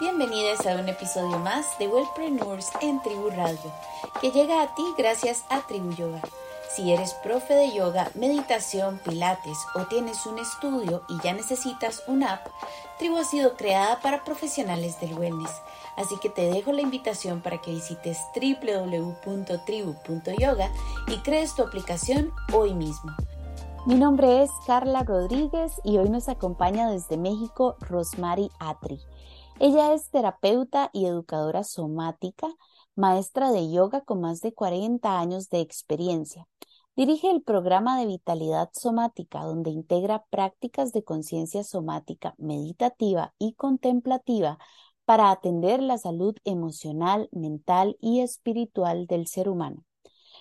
Bienvenidos a un episodio más de Wellpreneurs en Tribu Radio, que llega a ti gracias a Tribu Yoga. Si eres profe de yoga, meditación, pilates o tienes un estudio y ya necesitas una app, Tribu ha sido creada para profesionales del wellness. Así que te dejo la invitación para que visites www.tribu.yoga y crees tu aplicación hoy mismo. Mi nombre es Carla Rodríguez y hoy nos acompaña desde México Rosmary Atri. Ella es terapeuta y educadora somática, maestra de yoga con más de 40 años de experiencia. Dirige el programa de vitalidad somática, donde integra prácticas de conciencia somática meditativa y contemplativa para atender la salud emocional, mental y espiritual del ser humano.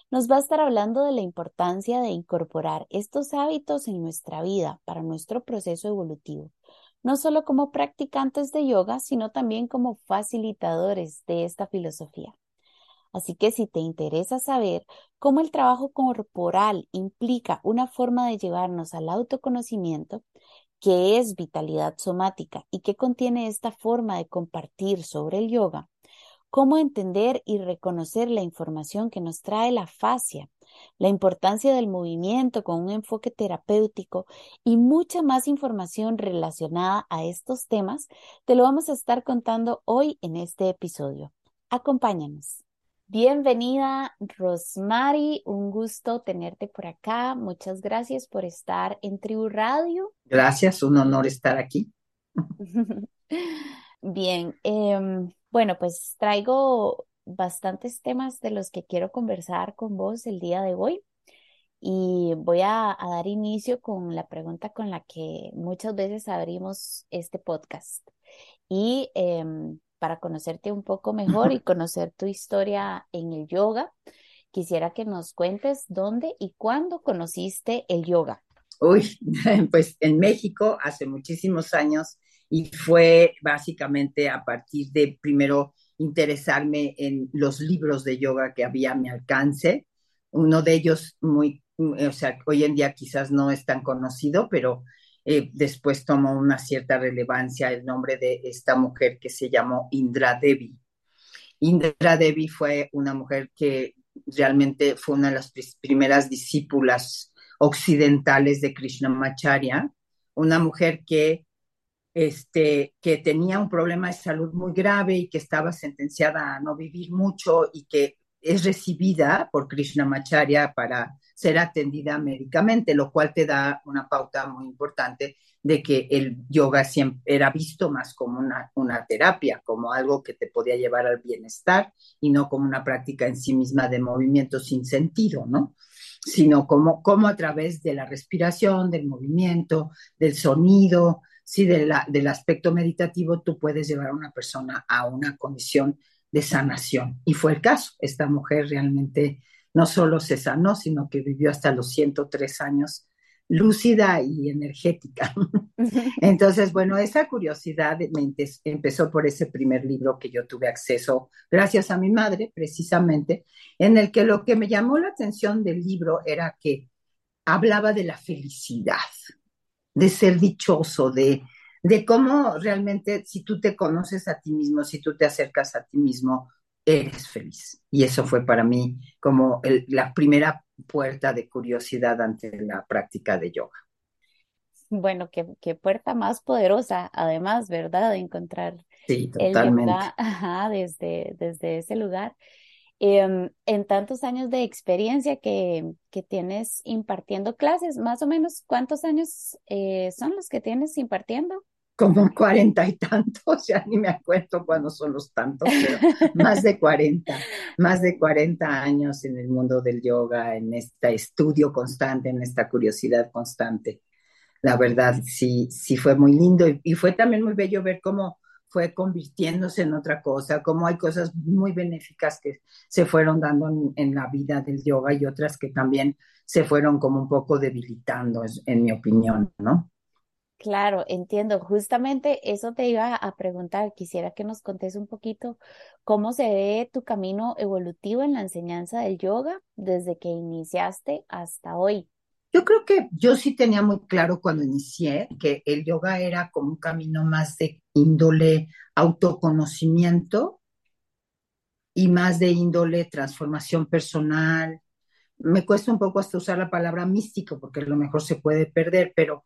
Nos va a estar hablando de la importancia de incorporar estos hábitos en nuestra vida para nuestro proceso evolutivo no solo como practicantes de yoga, sino también como facilitadores de esta filosofía. Así que si te interesa saber cómo el trabajo corporal implica una forma de llevarnos al autoconocimiento, qué es vitalidad somática y qué contiene esta forma de compartir sobre el yoga, cómo entender y reconocer la información que nos trae la fascia, la importancia del movimiento con un enfoque terapéutico y mucha más información relacionada a estos temas, te lo vamos a estar contando hoy en este episodio. Acompáñanos. Bienvenida, Rosmary. Un gusto tenerte por acá. Muchas gracias por estar en Tribu Radio. Gracias, un honor estar aquí. Bien, em, bueno, pues traigo bastantes temas de los que quiero conversar con vos el día de hoy y voy a, dar inicio con la pregunta con la que muchas veces abrimos este podcast. Y em, para conocerte un poco mejor y conocer tu historia en el yoga, quisiera que nos cuentes dónde y cuándo conociste el yoga. Uy, pues en México hace muchísimos años y fue básicamente a partir de primero interesarme en los libros de yoga que había a mi alcance. Uno de ellos muy, o sea, hoy en día quizás no es tan conocido, pero eh, después tomó una cierta relevancia el nombre de esta mujer que se llamó Indra Devi. Indra Devi fue una mujer que realmente fue una de las primeras discípulas occidentales de Krishnamacharya, una mujer que este, que tenía un problema de salud muy grave y que estaba sentenciada a no vivir mucho y que es recibida por Krishnamacharya para ser atendida médicamente, lo cual te da una pauta muy importante de que el yoga siempre era visto más como una, una terapia, como algo que te podía llevar al bienestar y no como una práctica en sí misma de movimiento sin sentido, ¿no? Sino como, como a través de la respiración, del movimiento, del sonido, sí, del aspecto meditativo, tú puedes llevar a una persona a una condición de sanación. Y fue el caso. Esta mujer realmente no solo se sanó, sino que vivió hasta los 103 años lúcida y energética. Entonces, bueno, esa curiosidad me empezó por ese primer libro que yo tuve acceso gracias a mi madre, precisamente, en el que lo que me llamó la atención del libro era que hablaba de la felicidad de ser dichoso, de, de cómo realmente si tú te conoces a ti mismo, si tú te acercas a ti mismo, eres feliz. Y eso fue para mí como la primera puerta de curiosidad ante la práctica de yoga. Bueno, qué, qué puerta más poderosa, además, ¿verdad? De encontrar sí, totalmente. el desde, desde ese lugar. Em, en tantos años de experiencia que, que, tienes impartiendo clases, más o menos, ¿cuántos años eh, son los que tienes impartiendo? Como cuarenta y tantos, ya ni me acuerdo cuándo son los tantos, más de cuarenta, más de cuarenta años en el mundo del yoga, en este estudio constante, en esta curiosidad constante. La verdad, sí, sí fue muy lindo y fue también muy bello ver cómo fue convirtiéndose en otra cosa, como hay cosas muy benéficas que se fueron dando en, la vida del yoga y otras que también se fueron como un poco debilitando, en mi opinión, ¿no? Claro, entiendo. Justamente eso te iba a preguntar. Quisiera que nos contes un poquito cómo se ve tu camino evolutivo en la enseñanza del yoga desde que iniciaste hasta hoy. Yo creo que yo sí tenía muy claro cuando inicié que el yoga era como un camino más de índole autoconocimiento y más de índole transformación personal. Me cuesta un poco hasta usar la palabra místico porque a lo mejor se puede perder, pero,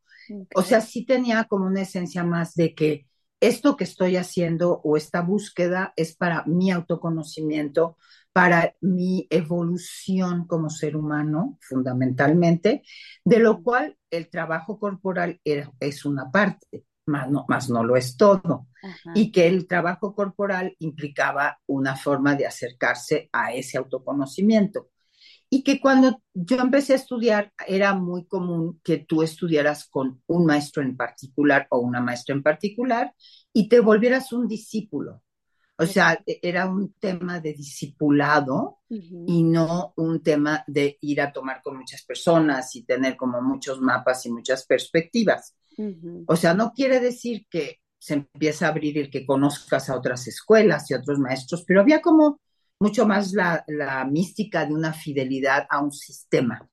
o sea, sí tenía como una esencia más de que esto que estoy haciendo o esta búsqueda es para mi autoconocimiento, para mi evolución como ser humano, fundamentalmente, de lo cual el trabajo corporal es una parte, más no, más no lo es todo, y que el trabajo corporal implicaba una forma de acercarse a ese autoconocimiento. Y que cuando yo empecé a estudiar era muy común que tú estudiaras con un maestro en particular o una maestra en particular y te volvieras un discípulo. O sea, e, era un tema de discipulado y no un tema de ir a tomar con muchas personas y tener como muchos mapas y muchas perspectivas. O sea, no quiere decir que se empieza a abrir el que conozcas a otras escuelas y otros maestros, pero había como mucho más la, mística de una fidelidad a un sistema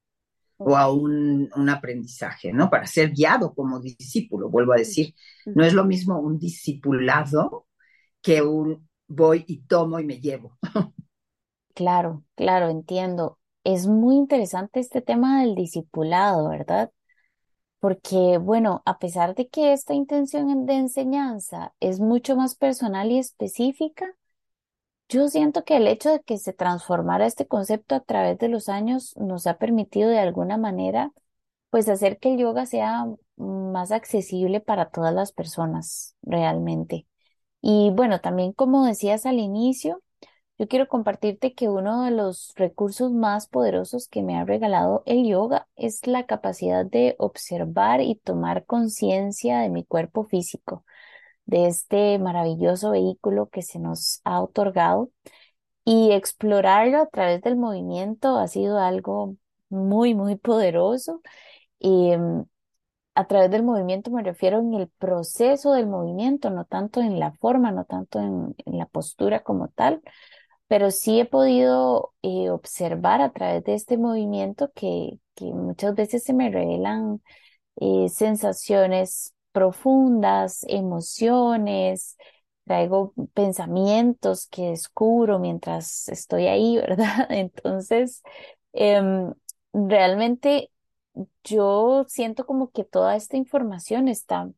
o a un, aprendizaje, ¿no? Para ser guiado como discípulo, vuelvo a decir, no es lo mismo un discipulado que un voy y tomo y me llevo. Claro, claro, entiendo. Es muy interesante este tema del discipulado, ¿verdad? Porque, bueno, a pesar de que esta intención de enseñanza es mucho más personal y específica, yo siento que el hecho de que se transformara este concepto a través de los años nos ha permitido de alguna manera, pues hacer que el yoga sea más accesible para todas las personas realmente. Y bueno, también como decías al inicio, yo quiero compartirte que uno de los recursos más poderosos que me ha regalado el yoga es la capacidad de observar y tomar conciencia de mi cuerpo físico de este maravilloso vehículo que se nos ha otorgado y explorarlo a través del movimiento ha sido algo muy, muy poderoso. Em, a través del movimiento me refiero en el proceso del movimiento, no tanto en la forma, no tanto en, la postura como tal, pero sí he podido eh, observar a través de este movimiento que, que muchas veces se me revelan eh, sensaciones profundas, emociones, traigo pensamientos que descubro mientras estoy ahí, ¿verdad? Entonces, em, realmente yo siento como que toda esta información está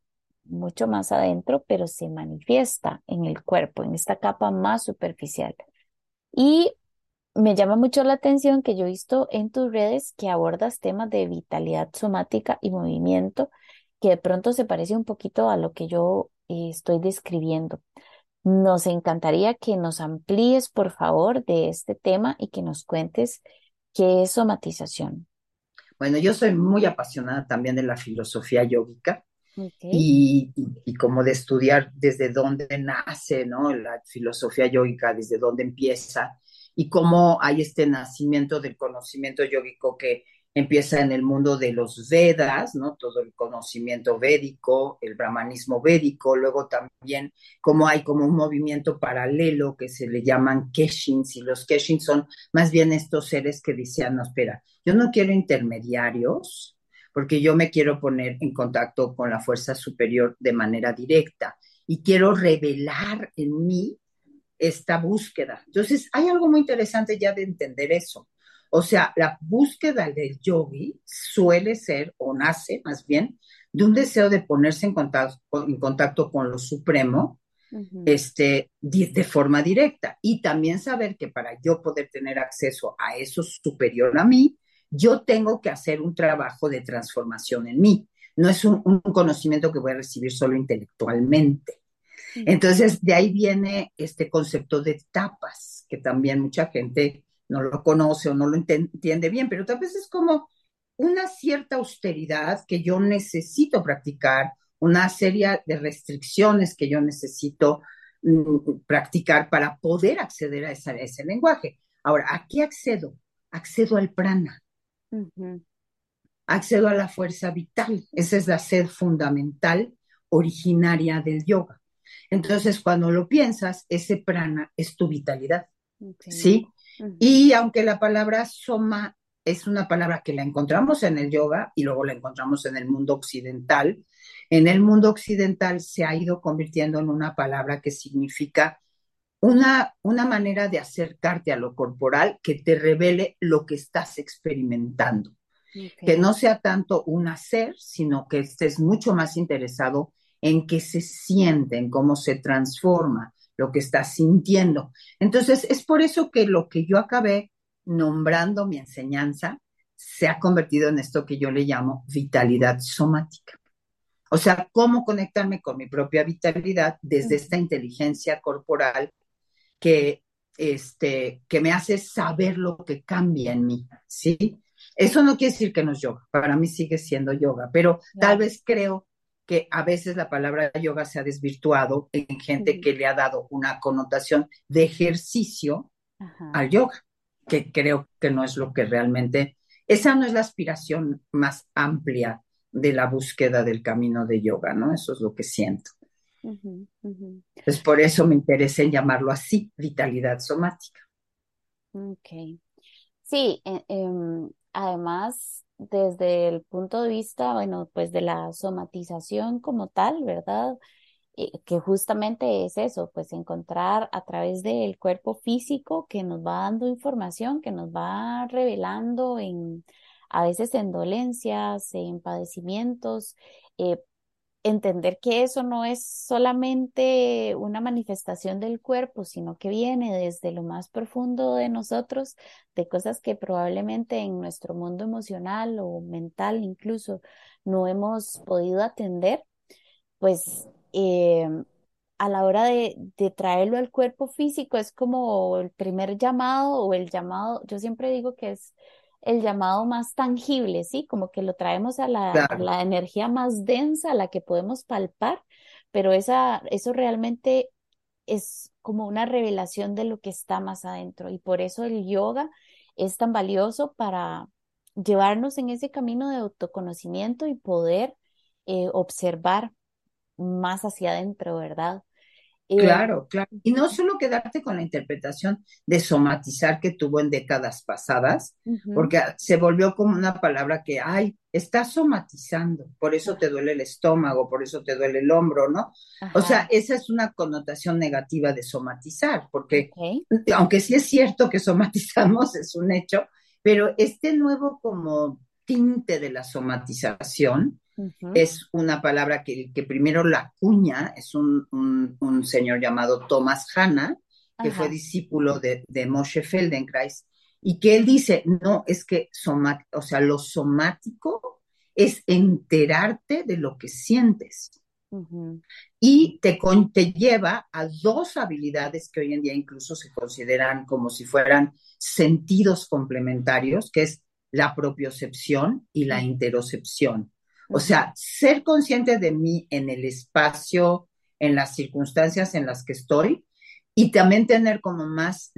mucho más adentro, pero se manifiesta en el cuerpo, en esta capa más superficial. Y me llama mucho la atención que yo he visto en tus redes que abordas temas de vitalidad somática y movimiento que de pronto se parece un poquito a lo que yo eh, estoy describiendo. Nos encantaría que nos amplíes, por favor, de este tema y que nos cuentes qué es somatización. Bueno, yo soy muy apasionada también de la filosofía yógica y, y, como de estudiar desde dónde nace, ¿no? La filosofía yógica, desde dónde empieza y cómo hay este nacimiento del conocimiento yógico que empieza en el mundo de los Vedas, ¿no? Todo el conocimiento védico, el brahmanismo védico, luego también como hay como un movimiento paralelo que se le llaman Keshins, y los Keshins son más bien estos seres que decían, no, espera, yo no quiero intermediarios, porque yo me quiero poner en contacto con la fuerza superior de manera directa y quiero revelar en mí esta búsqueda. Entonces, hay algo muy interesante ya de entender eso. O sea, la búsqueda del yogi suele ser, o nace más bien, de un deseo de ponerse en contacto, en contacto con lo supremo, este, de, forma directa. Y también saber que para yo poder tener acceso a eso superior a mí, yo tengo que hacer un trabajo de transformación en mí. No es un, conocimiento que voy a recibir solo intelectualmente. Entonces, de ahí viene este concepto de etapas, que también mucha gente no lo conoce o no lo entiende bien, pero tal vez es como una cierta austeridad que yo necesito practicar, una serie de restricciones que yo necesito mm, practicar para poder acceder a, ese lenguaje. Ahora, ¿a qué accedo? Accedo al prana. Accedo a la fuerza vital. Esa es la sed fundamental originaria del yoga. Entonces, cuando lo piensas, ese prana es tu vitalidad. ¿Sí? Y aunque la palabra soma es una palabra que la encontramos en el yoga y luego la encontramos en el mundo occidental. En el mundo occidental se ha ido convirtiendo en una palabra que significa una, una manera de acercarte a lo corporal que te revele lo que estás experimentando. Que no sea tanto un hacer, sino que estés mucho más interesado en qué se siente, en cómo se transforma lo que estás sintiendo. Entonces, es por eso que lo que yo acabé nombrando mi enseñanza se ha convertido en esto que yo le llamo vitalidad somática. O sea, cómo conectarme con mi propia vitalidad desde esta inteligencia corporal que, este, que me hace saber lo que cambia en mí, ¿sí? Eso no quiere decir que no es yoga, para mí sigue siendo yoga, pero tal vez creo que a veces la palabra yoga se ha desvirtuado en gente que le ha dado una connotación de ejercicio al yoga, que creo que no es lo que realmente, esa no es la aspiración más amplia de la búsqueda del camino de yoga, ¿no? Eso es lo que siento. Pues por eso me interesa en llamarlo así, vitalidad somática. Ok. Sí, e, em, además, desde el punto de vista, bueno, pues de la somatización como tal, ¿verdad? Eh, que justamente es eso, pues encontrar a través del cuerpo físico que nos va dando información, que nos va revelando en a veces en dolencias, en padecimientos, eh, entender que eso no es solamente una manifestación del cuerpo, sino que viene desde lo más profundo de nosotros, de cosas que probablemente en nuestro mundo emocional o mental incluso no hemos podido atender, pues eh, a la hora de, de, traerlo al cuerpo físico es como el primer llamado o el llamado, yo siempre digo que es el llamado más tangible, ¿sí? Como que lo traemos a la, la energía más densa, a la que podemos palpar, pero esa, eso realmente es como una revelación de lo que está más adentro y por eso el yoga es tan valioso para llevarnos en ese camino de autoconocimiento y poder eh, observar más hacia adentro, ¿verdad? Eh, claro, claro. Y no solo quedarte con la interpretación de somatizar que tuvo en décadas pasadas, porque se volvió como una palabra que, ay, estás somatizando, por eso te duele el estómago, por eso te duele el hombro, ¿no? O sea, esa es una connotación negativa de somatizar, porque aunque sí es cierto que somatizamos, es un hecho, pero este nuevo como tinte de la somatización, es una palabra que, que, primero la cuña, es un, un, señor llamado Thomas Hanna, que fue discípulo de, de, Moshe Feldenkrais, y que él dice, no, es que o sea, lo somático es enterarte de lo que sientes. Y te, te lleva a dos habilidades que hoy en día incluso se consideran como si fueran sentidos complementarios, que es la propiocepción y la interocepción. O sea, ser consciente de mí en el espacio, en las circunstancias en las que estoy y también tener como más,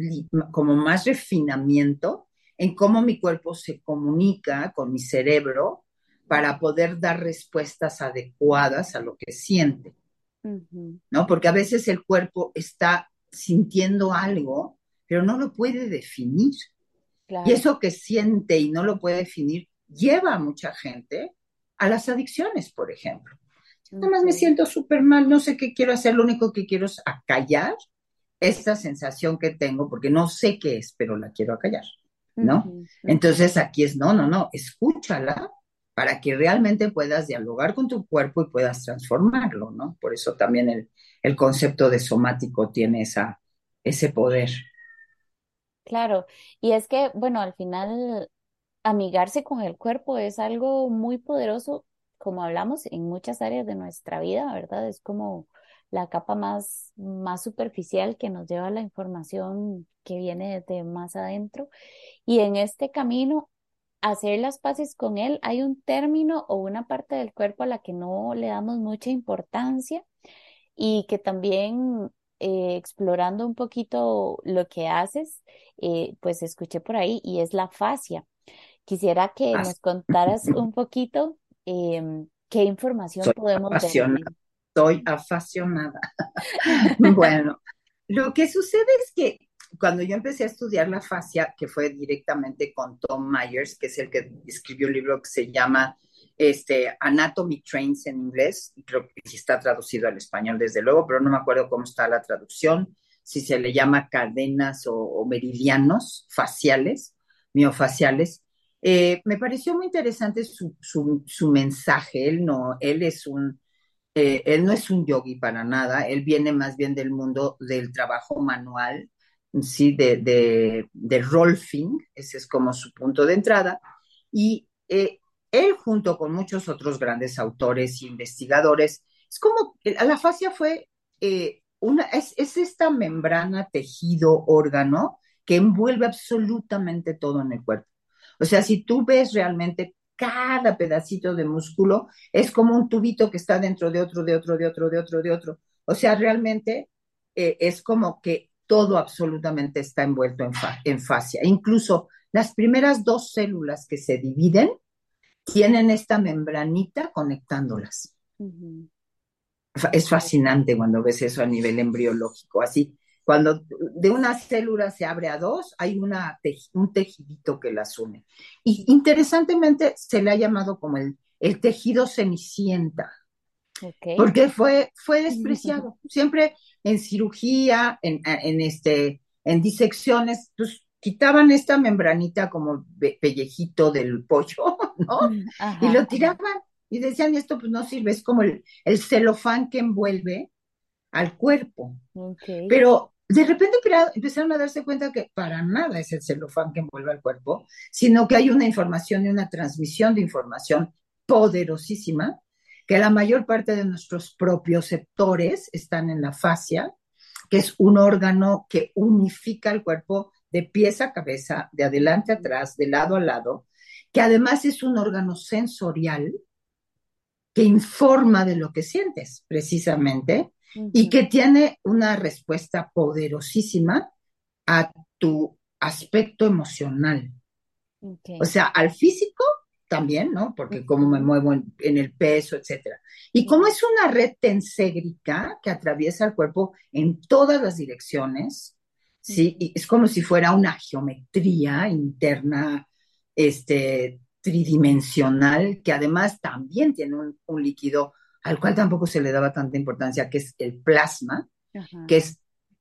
como más refinamiento en cómo mi cuerpo se comunica con mi cerebro para poder dar respuestas adecuadas a lo que siente. ¿No? Porque a veces el cuerpo está sintiendo algo, pero no lo puede definir. Y eso que siente y no lo puede definir lleva a mucha gente a las adicciones, por ejemplo. Nada más me siento súper mal, no sé qué quiero hacer, lo único que quiero es acallar esta sensación que tengo, porque no sé qué es, pero la quiero acallar, ¿no? Entonces aquí es, no, no, no, escúchala para que realmente puedas dialogar con tu cuerpo y puedas transformarlo, ¿no? Por eso también el, el concepto de somático tiene esa, ese poder. Claro, y es que, bueno, al final amigarse con el cuerpo es algo muy poderoso, como hablamos, en muchas áreas de nuestra vida, ¿verdad? Es como la capa más, más superficial que nos lleva la información que viene de más adentro. Y en este camino, hacer las paces con él, hay un término o una parte del cuerpo a la que no le damos mucha importancia y que también eh, explorando un poquito lo que haces, eh, pues escuché por ahí y es la fascia. Quisiera que nos contaras un poquito em, qué información podemos tener. Estoy apasionada. bueno, lo que sucede es que cuando yo empecé a estudiar la fascia, que fue directamente con Tom Myers, que es el que escribió un libro que se llama este, Anatomy Trains en inglés, creo que sí está traducido al español desde luego, pero no me acuerdo cómo está la traducción, si se le llama cadenas o, meridianos faciales, miofaciales. Eh, me pareció muy interesante su, su, mensaje, él no, él es un, eh, él no es un yogi para nada, él viene más bien del mundo del trabajo manual, sí, de, de, de Rolfing, ese es como su punto de entrada, y eh, él junto con muchos otros grandes autores e investigadores, es como, la fascia fue una, es, es, esta membrana, tejido, órgano que envuelve absolutamente todo en el cuerpo. O sea, si tú ves realmente cada pedacito de músculo, es como un tubito que está dentro de otro, de otro, de otro, de otro, de otro. O sea, realmente eh, es como que todo absolutamente está envuelto en, en fascia. Incluso las primeras dos células que se dividen tienen esta membranita conectándolas. Es fascinante cuando ves eso a nivel embriológico, así. Cuando de una célula se abre a dos, hay una, un tejidito que las une. Y interesantemente se le ha llamado como el, el tejido cenicienta, porque fue, fue despreciado. Siempre en cirugía, en, en, este, en disecciones, pues quitaban esta membranita como pellejito del pollo, ¿no? Mm, y lo tiraban y decían, esto pues no sirve, es como el, celofán que envuelve al cuerpo. Pero de repente empezaron a darse cuenta que para nada es el celofán que envuelve al cuerpo, sino que hay una información y una transmisión de información poderosísima, que la mayor parte de nuestros propios sectores están en la fascia, que es un órgano que unifica el cuerpo de pies a cabeza, de adelante a atrás, de lado a lado, que además es un órgano sensorial que informa de lo que sientes, precisamente, y que tiene una respuesta poderosísima a tu aspecto emocional. O sea, al físico también, ¿no? Porque como me muevo en, el peso, etcétera. Y como es una red tenségrica que atraviesa el cuerpo en todas las direcciones, ¿sí? Y es como si fuera una geometría interna, este, tridimensional, que además también tiene un, líquido al cual tampoco se le daba tanta importancia, que es el plasma, que es,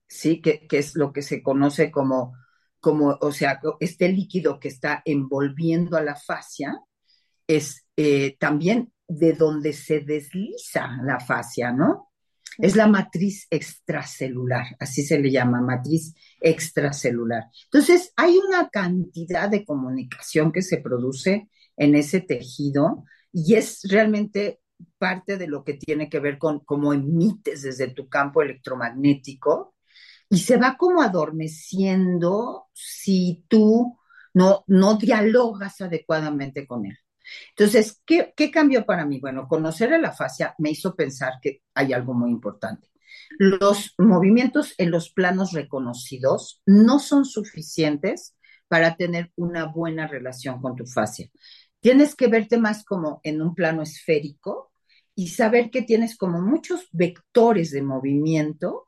sí, que, es lo que se conoce como, como, o sea, este líquido que está envolviendo a la fascia, es eh, también de donde se desliza la fascia, ¿no? Es la matriz extracelular, así se le llama, matriz extracelular. Entonces, hay una cantidad de comunicación que se produce en ese tejido y es realmente parte de lo que tiene que ver con cómo emites desde tu campo electromagnético y se va como adormeciendo si tú no, no dialogas adecuadamente con él. Entonces, ¿qué, cambió para mí? Bueno, conocer a la fascia me hizo pensar que hay algo muy importante. Los movimientos en los planos reconocidos no son suficientes para tener una buena relación con tu fascia. Tienes que verte más como en un plano esférico y saber que tienes como muchos vectores de movimiento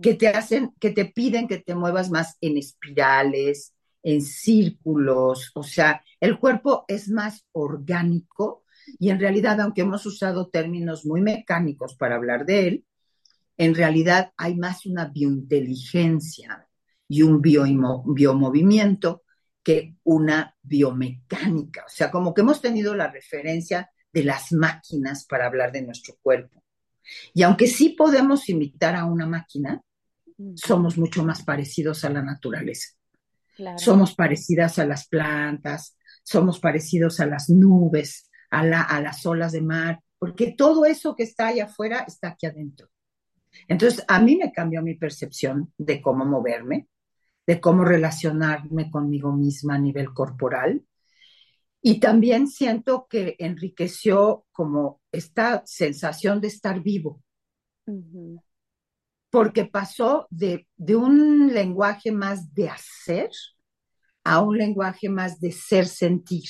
que te hacen, que te piden que te muevas más en espirales, en círculos, o sea, el cuerpo es más orgánico y en realidad, aunque hemos usado términos muy mecánicos para hablar de él, en realidad hay más una biointeligencia y un biomovimiento que una biomecánica. O sea, como que hemos tenido la referencia de las máquinas para hablar de nuestro cuerpo. Y aunque sí podemos imitar a una máquina, somos mucho más parecidos a la naturaleza. Somos parecidas a las plantas, somos parecidos a las nubes, a, a las olas de mar, porque todo eso que está allá afuera está aquí adentro. Entonces, a mí me cambió mi percepción de cómo moverme, de cómo relacionarme conmigo misma a nivel corporal. Y también siento que enriqueció como esta sensación de estar vivo porque pasó de, un lenguaje más de hacer a un lenguaje más de ser sentir.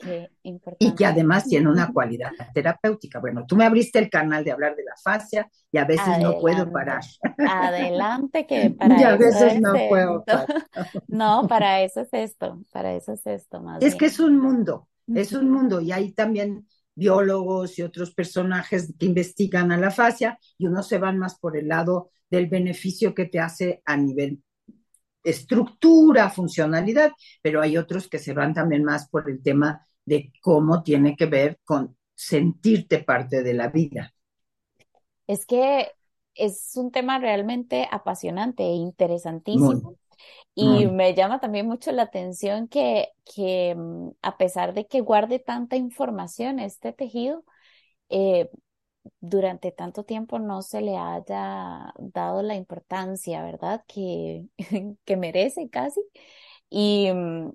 Qué importante. Y que además tiene una cualidad terapéutica. Bueno, tú me abriste el canal de hablar de la fascia y a veces no puedo parar. Adelante, que para y a veces no puedo parar. No, para eso es esto, para eso es esto más Es que es un mundo, es un mundo y hay también biólogos y otros personajes que investigan a la fascia y unos se van más por el lado del beneficio que te hace a nivel estructura, funcionalidad, pero hay otros que se van también más por el tema de cómo tiene que ver con sentirte parte de la vida. Es que es un tema realmente apasionante e interesantísimo. y me llama también mucho la atención que, que mm, a pesar de que guarde tanta información este tejido, eh, durante tanto tiempo no se le haya dado la importancia, ¿verdad? Que, que merece casi. Y, mm,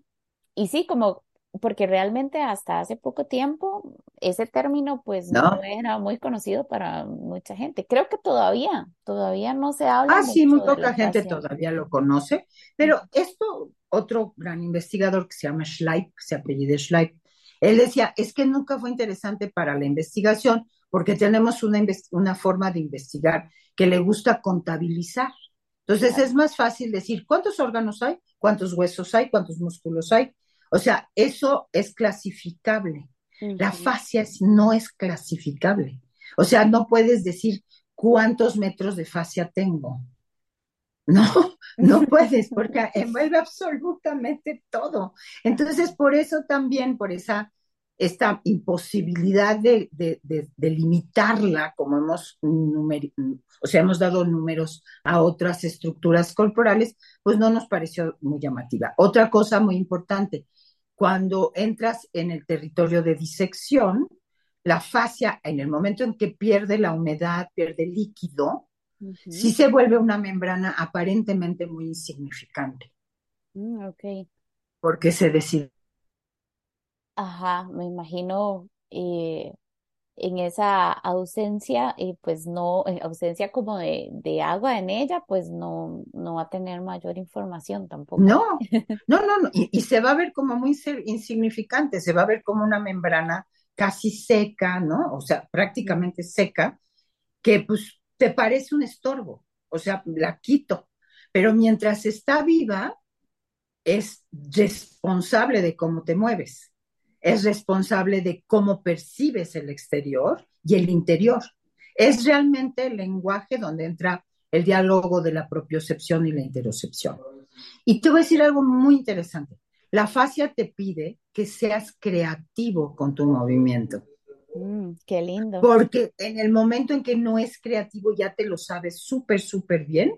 y sí, como porque realmente hasta hace poco tiempo ese término pues no, era muy conocido para mucha gente. Creo que todavía, todavía no se habla. Ah, sí, muy poca gente todavía lo conoce, pero esto, otro gran investigador que se llama Schleip, se apellida Schleip, él decía, es que nunca fue interesante para la investigación porque tenemos una, una forma de investigar que le gusta contabilizar. Entonces es más fácil decir cuántos órganos hay, cuántos huesos hay, cuántos músculos hay. O sea, eso es clasificable. La fascia no es clasificable. O sea, no puedes decir cuántos metros de fascia tengo. No, no puedes, porque envuelve absolutamente todo. Entonces, por eso también, por esa esta imposibilidad de, limitarla, como hemos, o sea, hemos dado números a otras estructuras corporales, pues no nos pareció muy llamativa. Otra cosa muy importante, cuando entras en el territorio de disección, la fascia, en el momento en que pierde la humedad, pierde líquido, sí se vuelve una membrana aparentemente muy insignificante. Mm, ok. Porque se decide Ajá, me imagino eh, en esa ausencia, eh, pues no, ausencia como de, de agua en ella, pues no, no va a tener mayor información tampoco. No, no, no, no. Y, se va a ver como muy insignificante, se va a ver como una membrana casi seca, ¿no? O sea, prácticamente seca, que pues te parece un estorbo, o sea, la quito, pero mientras está viva, es responsable de cómo te mueves es responsable de cómo percibes el exterior y el interior. Es realmente el lenguaje donde entra el diálogo de la propiocepción y la interocepción. Y te voy a decir algo muy interesante. La fascia te pide que seas creativo con tu movimiento. Mm, qué lindo. Porque en el momento en que no es creativo, ya te lo sabes súper, súper bien,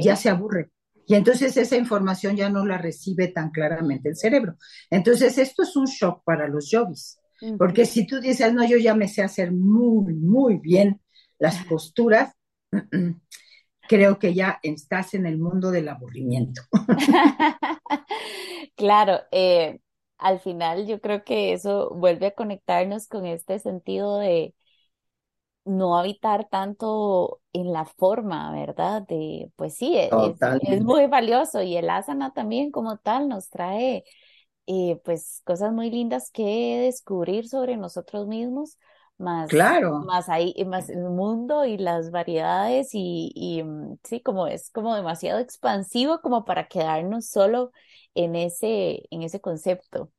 ya se aburre y entonces esa información ya no la recibe tan claramente el cerebro. Entonces esto es un shock para los yogis, porque si tú dices, no, yo ya me sé hacer muy, muy bien las posturas, creo que ya estás en el mundo del aburrimiento. claro, eh, al final yo creo que eso vuelve a conectarnos con este sentido de no habitar tanto en la forma, ¿verdad? De, pues sí, e, es, muy valioso y el asana también como tal nos trae eh, pues cosas muy lindas que descubrir sobre nosotros mismos, más, claro. más ahí, más el mundo y las variedades y, mm, sí, como es como demasiado expansivo como para quedarnos solo en ese, en ese concepto.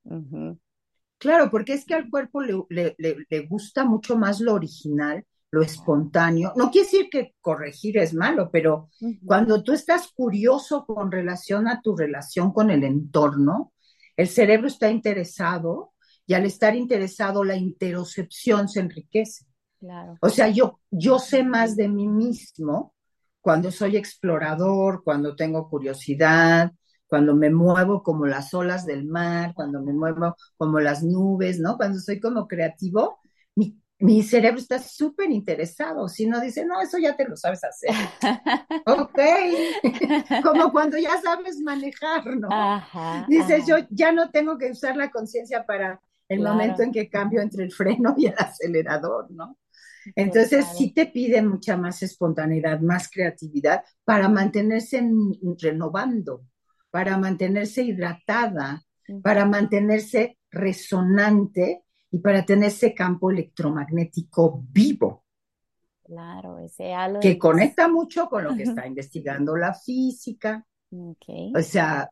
Claro, porque es que al cuerpo le, le gusta mucho más lo original lo espontáneo. No quiere decir que corregir es malo, pero cuando tú estás curioso con relación a tu relación con el entorno, el cerebro está interesado y al estar interesado la interocepción se enriquece. Claro. O sea, yo, yo sé más de mí mismo cuando soy explorador, cuando tengo curiosidad, cuando me muevo como las olas del mar, cuando me muevo como las nubes, ¿no? Cuando soy como creativo, mi, mi cerebro está súper interesado. Si no dice, no, eso ya te lo sabes hacer. ok. Como cuando ya sabes manejar, ¿no? Dices, yo ya no tengo que usar la conciencia para el momento en que cambio entre el freno y el acelerador, ¿no? Entonces sí te pide mucha más espontaneidad, más creatividad para mantenerse renovando, para mantenerse hidratada, para mantenerse resonante y para tener ese campo electromagnético vivo. Claro, ese halo. Que conecta mucho con lo que está investigando la física. O sea,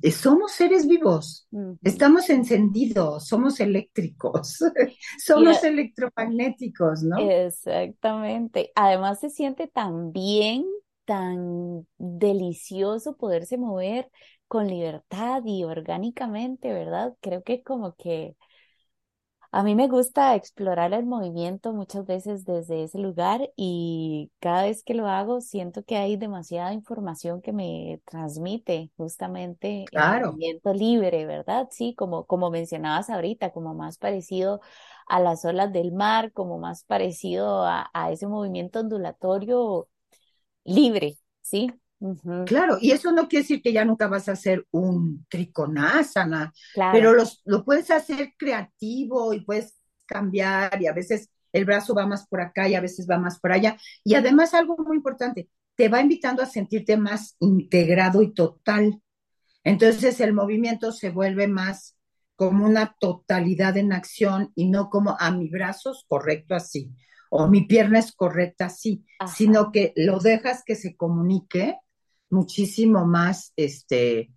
eh, somos seres vivos, estamos encendidos, somos eléctricos, somos electromagnéticos, ¿no? Exactamente. Además se siente tan bien, tan delicioso poderse mover con libertad y orgánicamente, ¿verdad? Creo que como que a mí me gusta explorar el movimiento muchas veces desde ese lugar y cada vez que lo hago siento que hay demasiada información que me transmite justamente el movimiento libre, ¿verdad? Sí, como, como mencionabas ahorita, como más parecido a las olas del mar, como más parecido a, a ese movimiento ondulatorio libre, ¿sí? Claro, y eso no quiere decir que ya nunca vas a hacer un triconasana, pero los, lo puedes hacer creativo y puedes cambiar y a veces el brazo va más por acá y a veces va más por allá. Y además algo muy importante, te va invitando a sentirte más integrado y total. Entonces el movimiento se vuelve más como una totalidad en acción y no como a ah, mi brazo es correcto así o mi pierna es correcta así, sino que lo dejas que se comunique muchísimo más este,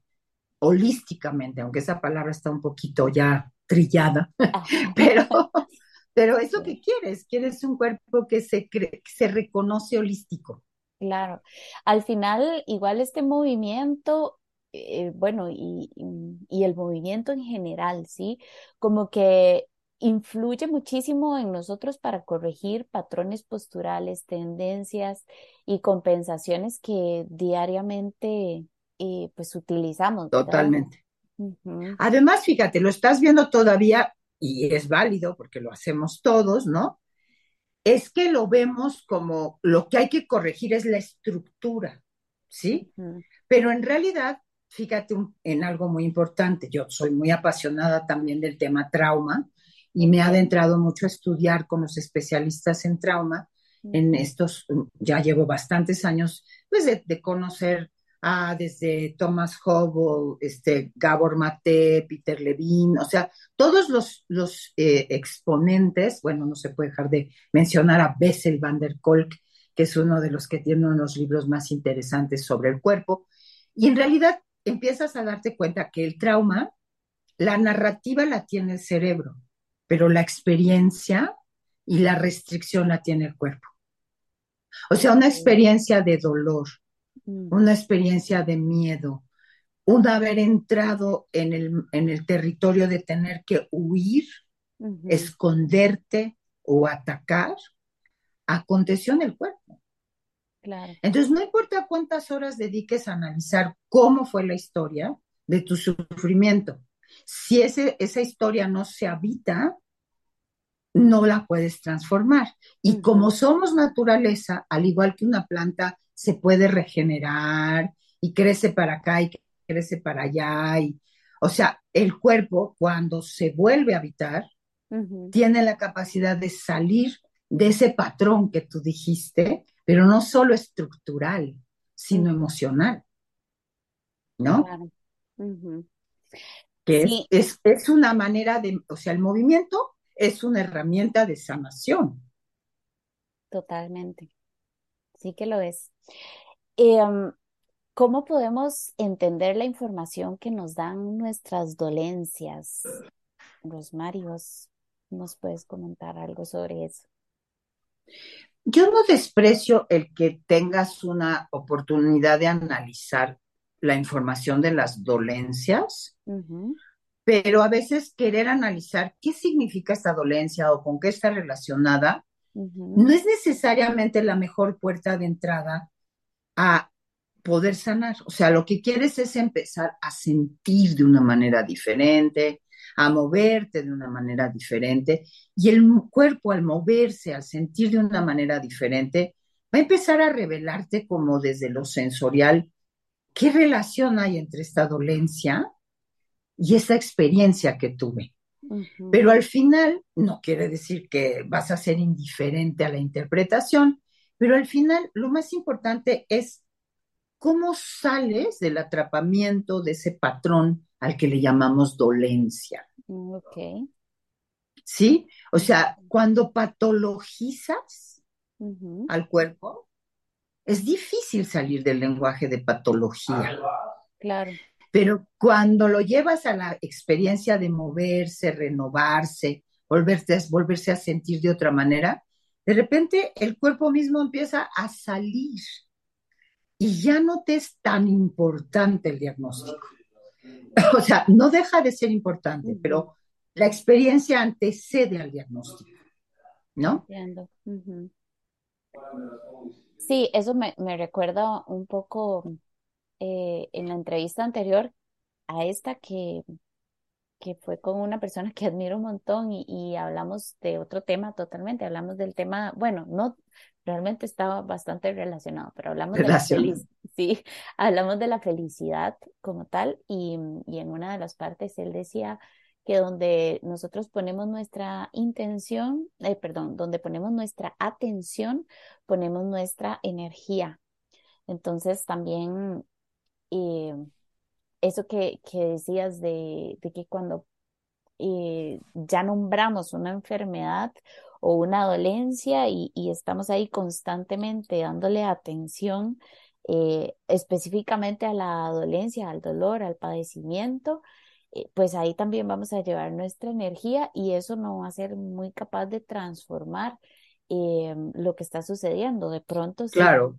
holísticamente, aunque esa palabra está un poquito ya trillada, pero, pero eso que quieres, quieres un cuerpo que se, se reconoce holístico. Claro, al final igual este movimiento, eh, bueno, y, y, el movimiento en general, ¿sí? Como que influye muchísimo en nosotros para corregir patrones posturales, tendencias y compensaciones que diariamente eh, pues utilizamos. Totalmente. Además, fíjate, lo estás viendo todavía y es válido porque lo hacemos todos, ¿no? Es que lo vemos como lo que hay que corregir es la estructura, ¿sí? Pero en realidad, fíjate en algo muy importante, yo soy muy apasionada también del tema trauma, y me ha adentrado mucho a estudiar con los especialistas en trauma. En estos, ya llevo bastantes años, pues de, conocer a desde Thomas Hubble, este, Gabor Mate, Peter Levine, o sea, todos los, los eh, exponentes, bueno, no se puede dejar de mencionar a Bessel van der Kolk, que es uno de los que tiene uno de los libros más interesantes sobre el cuerpo, y en realidad empiezas a darte cuenta que el trauma, la narrativa la tiene el cerebro, pero la experiencia y la restricción la tiene el cuerpo. O sea, una experiencia de dolor, mm. una experiencia de miedo, un haber entrado en el, en el territorio de tener que huir, esconderte o atacar, aconteció en el cuerpo. Entonces, no importa cuántas horas dediques a analizar cómo fue la historia de tu sufrimiento, si ese, esa historia no se habita, no la puedes transformar. Y como somos naturaleza, al igual que una planta, se puede regenerar y crece para acá y crece para allá. Y, o sea, el cuerpo, cuando se vuelve a habitar, tiene la capacidad de salir de ese patrón que tú dijiste, pero no solo estructural, sino emocional. ¿No? Que es, es, una manera de, o sea, el movimiento es una herramienta de sanación. Totalmente. Sí que lo es. Em, ¿Cómo podemos entender la información que nos dan nuestras dolencias? Rosmary, vos nos puedes comentar algo sobre eso. Yo no desprecio el que tengas una oportunidad de analizar la información de las dolencias, pero a veces querer analizar qué significa esta dolencia o con qué está relacionada, no es necesariamente la mejor puerta de entrada a poder sanar. O sea, lo que quieres es empezar a sentir de una manera diferente, a moverte de una manera diferente, y el cuerpo al moverse, al sentir de una manera diferente, va a empezar a revelarte como desde lo sensorial ¿qué relación hay entre esta dolencia y esta experiencia que tuve? Pero al final no quiere decir que vas a ser indiferente a la interpretación, pero al final lo más importante es cómo sales del atrapamiento de ese patrón al que le llamamos dolencia. Ok. ¿Sí? O sea, cuando patologizas al cuerpo, es difícil salir del lenguaje de patología. Claro. Pero cuando lo llevas a la experiencia de moverse, renovarse, volverse, volverse a sentir de otra manera, de repente el cuerpo mismo empieza a salir y ya no te es tan importante el diagnóstico. O sea, no deja de ser importante, pero la experiencia antecede al diagnóstico, ¿no? Entiendo. Sí, eso me, recuerda un poco eh, en la entrevista anterior a esta que que fue con una persona que admiro un montón y, hablamos de otro tema totalmente, hablamos del tema, bueno, no, realmente estaba bastante relacionado, pero hablamos de la felicidad, sí, hablamos de la felicidad como tal y, y en una de las partes él decía que donde nosotros ponemos nuestra intención, eh, perdón, donde ponemos nuestra atención, ponemos nuestra energía. Entonces también eh, eso que, decías de, que cuando eh, ya nombramos una enfermedad o una dolencia y, estamos ahí constantemente dándole atención específicamente a la dolencia, al dolor, al padecimiento, pues ahí también vamos a llevar nuestra energía y eso no va a ser muy capaz de transformar eh, lo que está sucediendo. De pronto, si claro,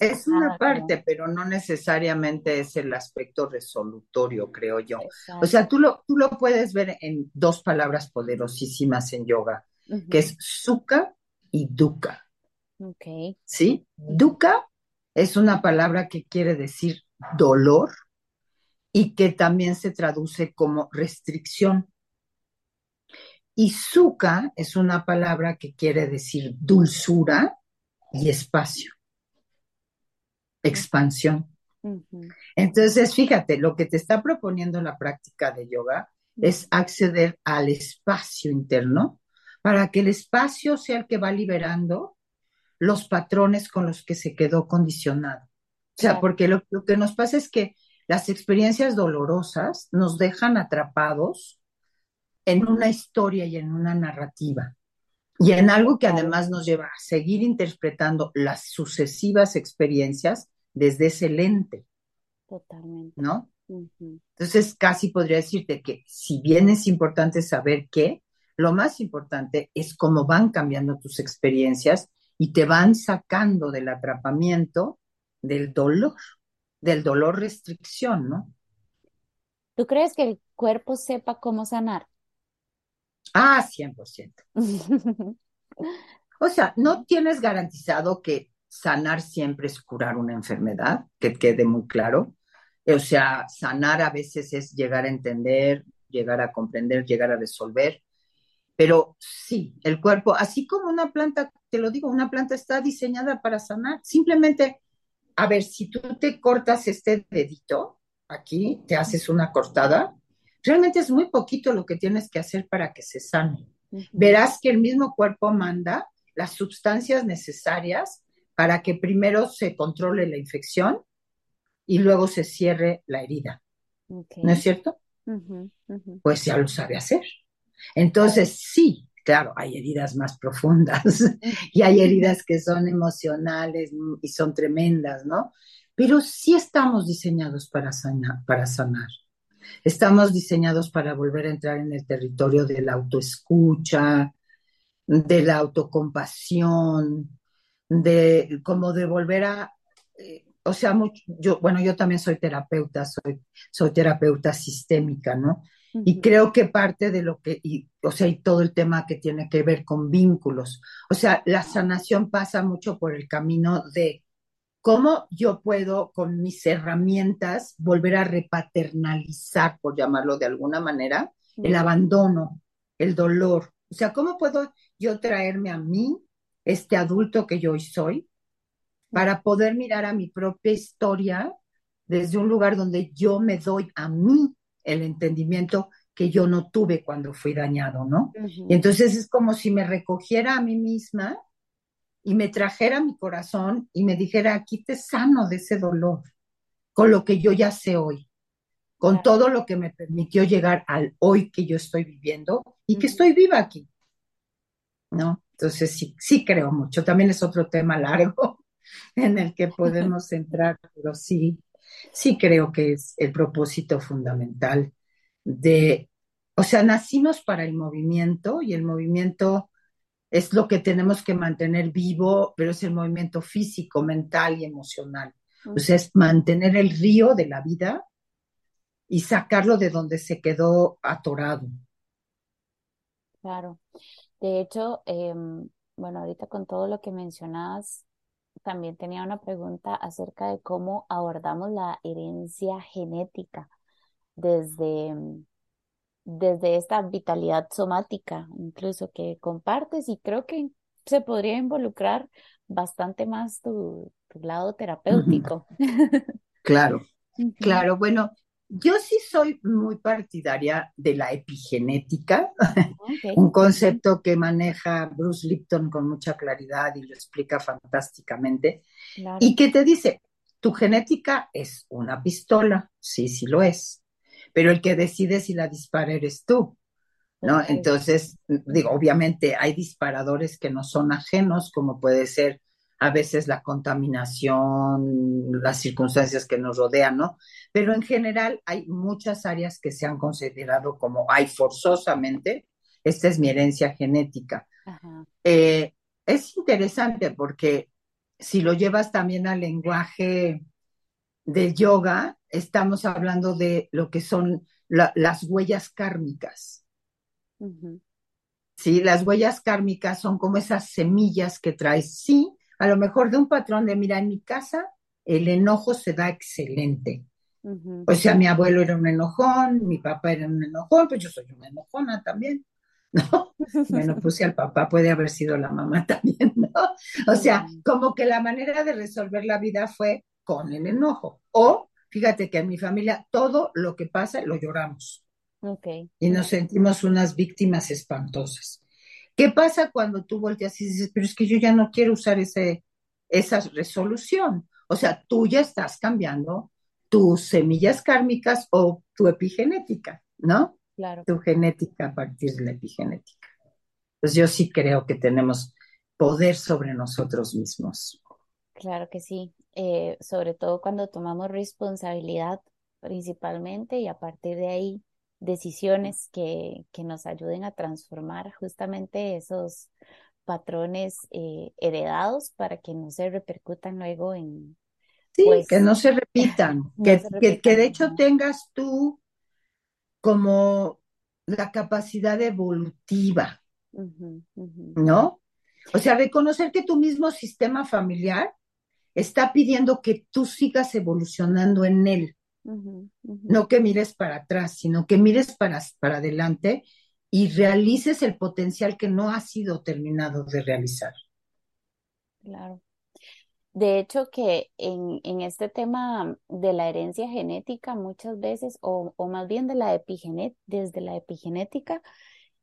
es una parte, pero no necesariamente es el aspecto resolutorio, creo yo. O sea, tú lo, tú lo puedes ver en dos palabras poderosísimas en yoga, que es sukha y dukkha. Okay. ¿Sí? Dukkha es una palabra que quiere decir dolor y que también se traduce como restricción. Y suka es una palabra que quiere decir dulzura y espacio, expansión. Entonces, fíjate, lo que te está proponiendo la práctica de yoga es acceder al espacio interno para que el espacio sea el que va liberando los patrones con los que se quedó condicionado. O sea, porque lo, lo, que nos pasa es que las experiencias dolorosas nos dejan atrapados en una historia y en una narrativa. Y en algo que además nos lleva a seguir interpretando las sucesivas experiencias desde ese lente. Totalmente. ¿No? Entonces, casi podría decirte que si bien es importante saber qué, lo más importante es cómo van cambiando tus experiencias y te van sacando del atrapamiento del dolor, del dolor restricción, ¿no? ¿Tú crees que el cuerpo sepa cómo sanar? Ah, 100%. o sea, no tienes garantizado que sanar siempre es curar una enfermedad, que quede muy claro. O sea, sanar a veces es llegar a entender, llegar a comprender, llegar a resolver. Pero sí, el cuerpo, así como una planta, te lo digo, una planta está diseñada para sanar. Simplemente, a ver, si tú te cortas este dedito, aquí, te haces una cortada, Realmente es muy poquito lo que tienes que hacer para que se sane. Verás que el mismo cuerpo manda las sustancias necesarias para que primero se controle la infección y luego se cierre la herida. ¿No es cierto? Pues ya lo sabe hacer. Entonces, sí, claro, hay heridas más profundas y hay heridas que son emocionales y son tremendas, ¿no? Pero sí estamos diseñados para Para sanar. Estamos diseñados para volver a entrar en el territorio de la autoescucha, de la autocompasión, de como de volver a, eh, o sea, yo, bueno, yo también soy terapeuta, soy terapeuta sistémica, ¿no? Y creo que parte de lo que, y, o sea, y todo el tema que tiene que ver con vínculos, o sea, la sanación pasa mucho por el camino de ¿Cómo yo puedo con mis herramientas volver a repaternalizar, por llamarlo de alguna manera, el abandono, el dolor? O sea, ¿cómo puedo yo traerme a mí, este adulto que yo hoy soy, para poder mirar a mi propia historia desde un lugar donde yo me doy a mí el entendimiento que yo no tuve cuando fui dañado, ¿no? Y entonces es como si me recogiera a mí misma y me trajera mi corazón y me dijera, aquí te sano de ese dolor. con lo que yo ya sé hoy, con todo lo que me permitió llegar al hoy que yo estoy viviendo y que estoy viva aquí. ¿No? Entonces sí, sí creo mucho. También es otro tema largo en el que podemos entrar, pero sí, sí creo que es el propósito fundamental de, o sea, nacimos para el movimiento y el movimiento es lo que tenemos que mantener vivo, pero es el movimiento físico, mental y emocional. O sea, es mantener el río de la vida y sacarlo de donde se quedó atorado. Claro. De hecho, em, bueno, ahorita con todo lo que mencionabas, también tenía una pregunta acerca de cómo abordamos la herencia genética desde, em, desde esta vitalidad somática, incluso que compartes, y creo que se podría involucrar bastante más tu, lado terapéutico. Claro, claro. Bueno, yo sí soy muy partidaria de la epigenética, un concepto que maneja Bruce Lipton con mucha claridad y lo explica fantásticamente, y que te dice, tu genética es una pistola, sí, sí lo es, pero el que decide si la dispara eres tú. ¿No? Entonces, digo, obviamente hay disparadores que no son ajenos, como puede ser a veces la contaminación, las circunstancias que nos rodean, ¿no? Pero en general hay muchas áreas que se han considerado como, hay forzosamente, esta es mi herencia genética. Eh, es interesante porque si lo llevas también al lenguaje del yoga, estamos hablando de lo que son las huellas kármicas. Sí, las huellas kármicas son como esas semillas que traes. Sí, a lo mejor de un patrón de, mira, en mi casa el enojo se da excelente. O sea, mi abuelo era un enojón, mi papá era un enojón, pues yo soy una enojona también, ¿no? Bueno, puse al papá, puede haber sido la mamá también, ¿no? O sea, como que la manera de resolver la vida fue con el enojo. O, fíjate que en mi familia todo lo que pasa lo lloramos. Okay. Y nos sentimos unas víctimas espantosas. ¿Qué pasa cuando tú volteas y dices, pero es que yo ya no quiero usar ese, esa resolución? O sea, tú ya estás cambiando tus semillas kármicas o tu epigenética, ¿no? Claro. Tu genética a partir de la epigenética. Pues yo sí creo que tenemos poder sobre nosotros mismos. Claro que sí, eh, sobre todo cuando tomamos responsabilidad principalmente y a partir de ahí decisiones que, que nos ayuden a transformar justamente esos patrones eh, heredados para que no se repercutan luego en... Sí, pues, que no se repitan, que, que, de hecho tengas tú como la capacidad evolutiva, ¿no? O sea, reconocer que tu mismo sistema familiar está pidiendo que tú sigas evolucionando en él. No que mires para atrás, sino que mires para, para adelante y realices el potencial que no ha sido terminado de realizar. Claro. De hecho, que en, en este tema de la herencia genética, muchas veces, o, o más bien de la epigenet, desde la epigenética,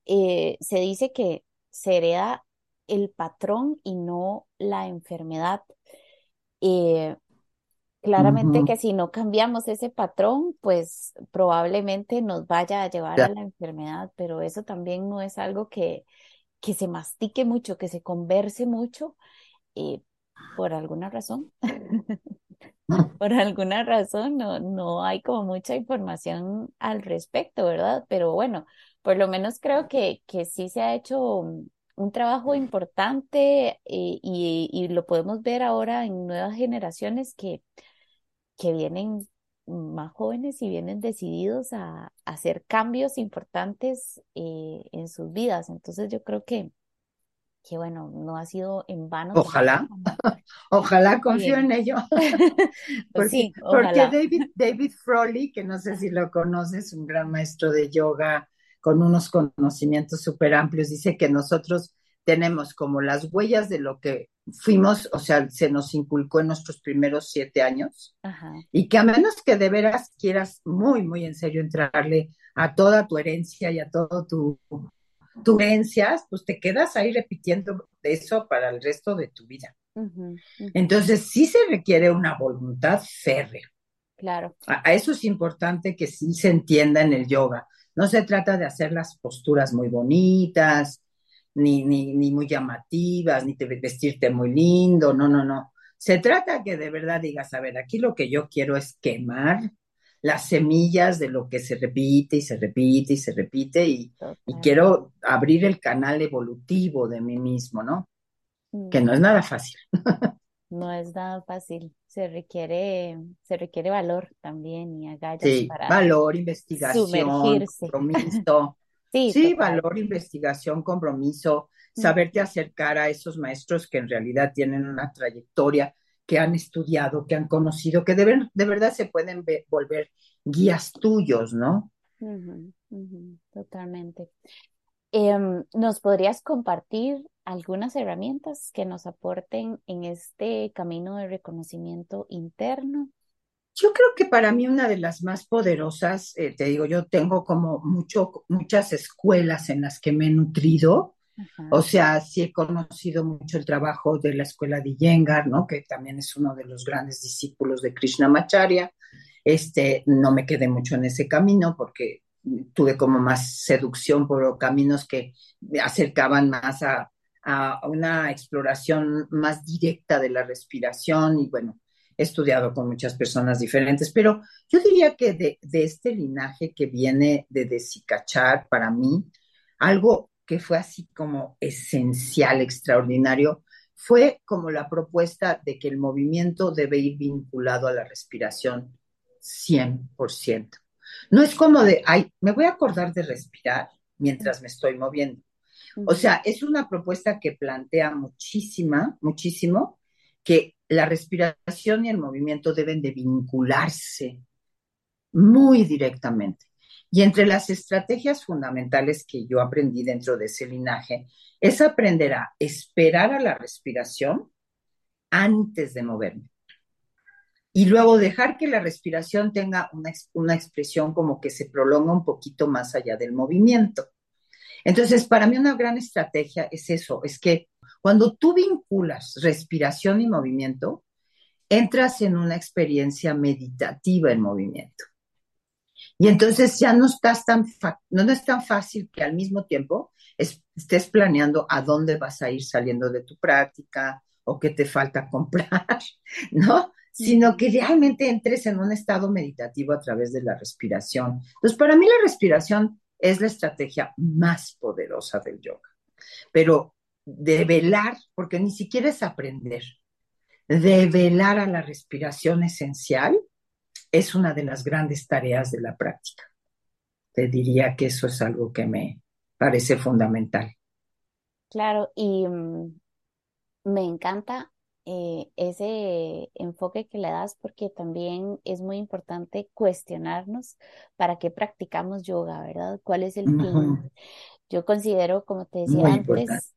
eh, se dice que se hereda el patrón y no la enfermedad. Eh, Claramente que si no cambiamos ese patrón, pues probablemente nos vaya a llevar a la enfermedad, pero eso también no es algo que, que se mastique mucho, que se converse mucho, eh, por alguna razón. por alguna razón no, no hay como mucha información al respecto, ¿verdad? Pero bueno, por lo menos creo que, que sí se ha hecho un trabajo importante eh, y, y, lo podemos ver ahora en nuevas generaciones que que vienen más jóvenes y vienen decididos a, hacer cambios importantes eh, en sus vidas. Entonces yo creo que, que bueno, no ha sido en vano. Ojalá, ojalá confío en ello. Porque, porque David, David Froley, que no sé si lo conoces, un gran maestro de yoga con unos conocimientos súper amplios, dice que nosotros tenemos como las huellas de lo que fuimos, o sea, se nos inculcó en nuestros primeros siete años, y que a menos que de veras quieras muy, muy en serio entrarle a toda tu herencia y a todo tu, tu herencias, pues te quedas ahí repitiendo eso para el resto de tu vida. Entonces, sí se requiere una voluntad férrea, Claro. A, eso es importante que sí se entienda en el yoga. No se trata de hacer las posturas muy bonitas, ni, ni, ni muy llamativas, ni de vestirte muy lindo, no, no, no. Se trata que de verdad digas, a ver, aquí lo que yo quiero es quemar las semillas de lo que se repite y se repite y se repite y, quiero abrir el canal evolutivo de mí mismo, ¿no? Que no es nada fácil. no es nada fácil. Se requiere, se requiere valor también y agallas sí, valor, investigación, compromiso. sí, sí valor, investigación, compromiso, saberte acercar a esos maestros que en realidad tienen una trayectoria que han estudiado, que han conocido, que de, de verdad se pueden volver guías tuyos, ¿no? totalmente. Em, ¿Nos podrías compartir algunas herramientas que nos aporten en este camino de reconocimiento interno? Yo creo que para mí una de las más poderosas, eh, te digo, yo tengo como mucho, muchas escuelas en las que me he nutrido o sea, sí he conocido mucho el trabajo de la escuela de Yengar, ¿no? Que también es uno de los grandes discípulos de Krishnamacharya. Este, no me quedé mucho en ese camino porque tuve como más seducción por caminos que me acercaban más a, una exploración más directa de la respiración y bueno, he estudiado con muchas personas diferentes, pero yo diría que de, de este linaje que viene de Desikachar, para mí, algo que fue así como esencial, extraordinario, fue como la propuesta de que el movimiento debe ir vinculado a la respiración 100%. No es como de, ay, me voy a acordar de respirar mientras me estoy moviendo. O sea, es una propuesta que plantea muchísima, muchísimo, que la respiración y el movimiento deben de vincularse muy directamente. Y entre las estrategias fundamentales que yo aprendí dentro de ese linaje es aprender a esperar a la respiración antes de moverme. Y luego dejar que la respiración tenga una, una expresión como que se prolonga un poquito más allá del movimiento. Entonces, para mí una gran estrategia es eso, es que cuando tú vinculas respiración y movimiento, entras en una experiencia meditativa en movimiento. Y entonces ya no estás tan, no es tan fácil que al mismo tiempo estés planeando a dónde vas a ir saliendo de tu práctica o qué te falta comprar, ¿no? Sino que realmente entres en un estado meditativo a través de la respiración. Entonces, para mí la respiración es la estrategia más poderosa del yoga. Pero de velar, porque ni siquiera es aprender, de velar a la respiración esencial es una de las grandes tareas de la práctica. Te diría que eso es algo que me parece fundamental. Claro, y mm, me encanta eh, ese enfoque que le das porque también es muy importante cuestionarnos para qué practicamos yoga, ¿verdad? ¿Cuál es el fin? Yo considero, como te decía antes,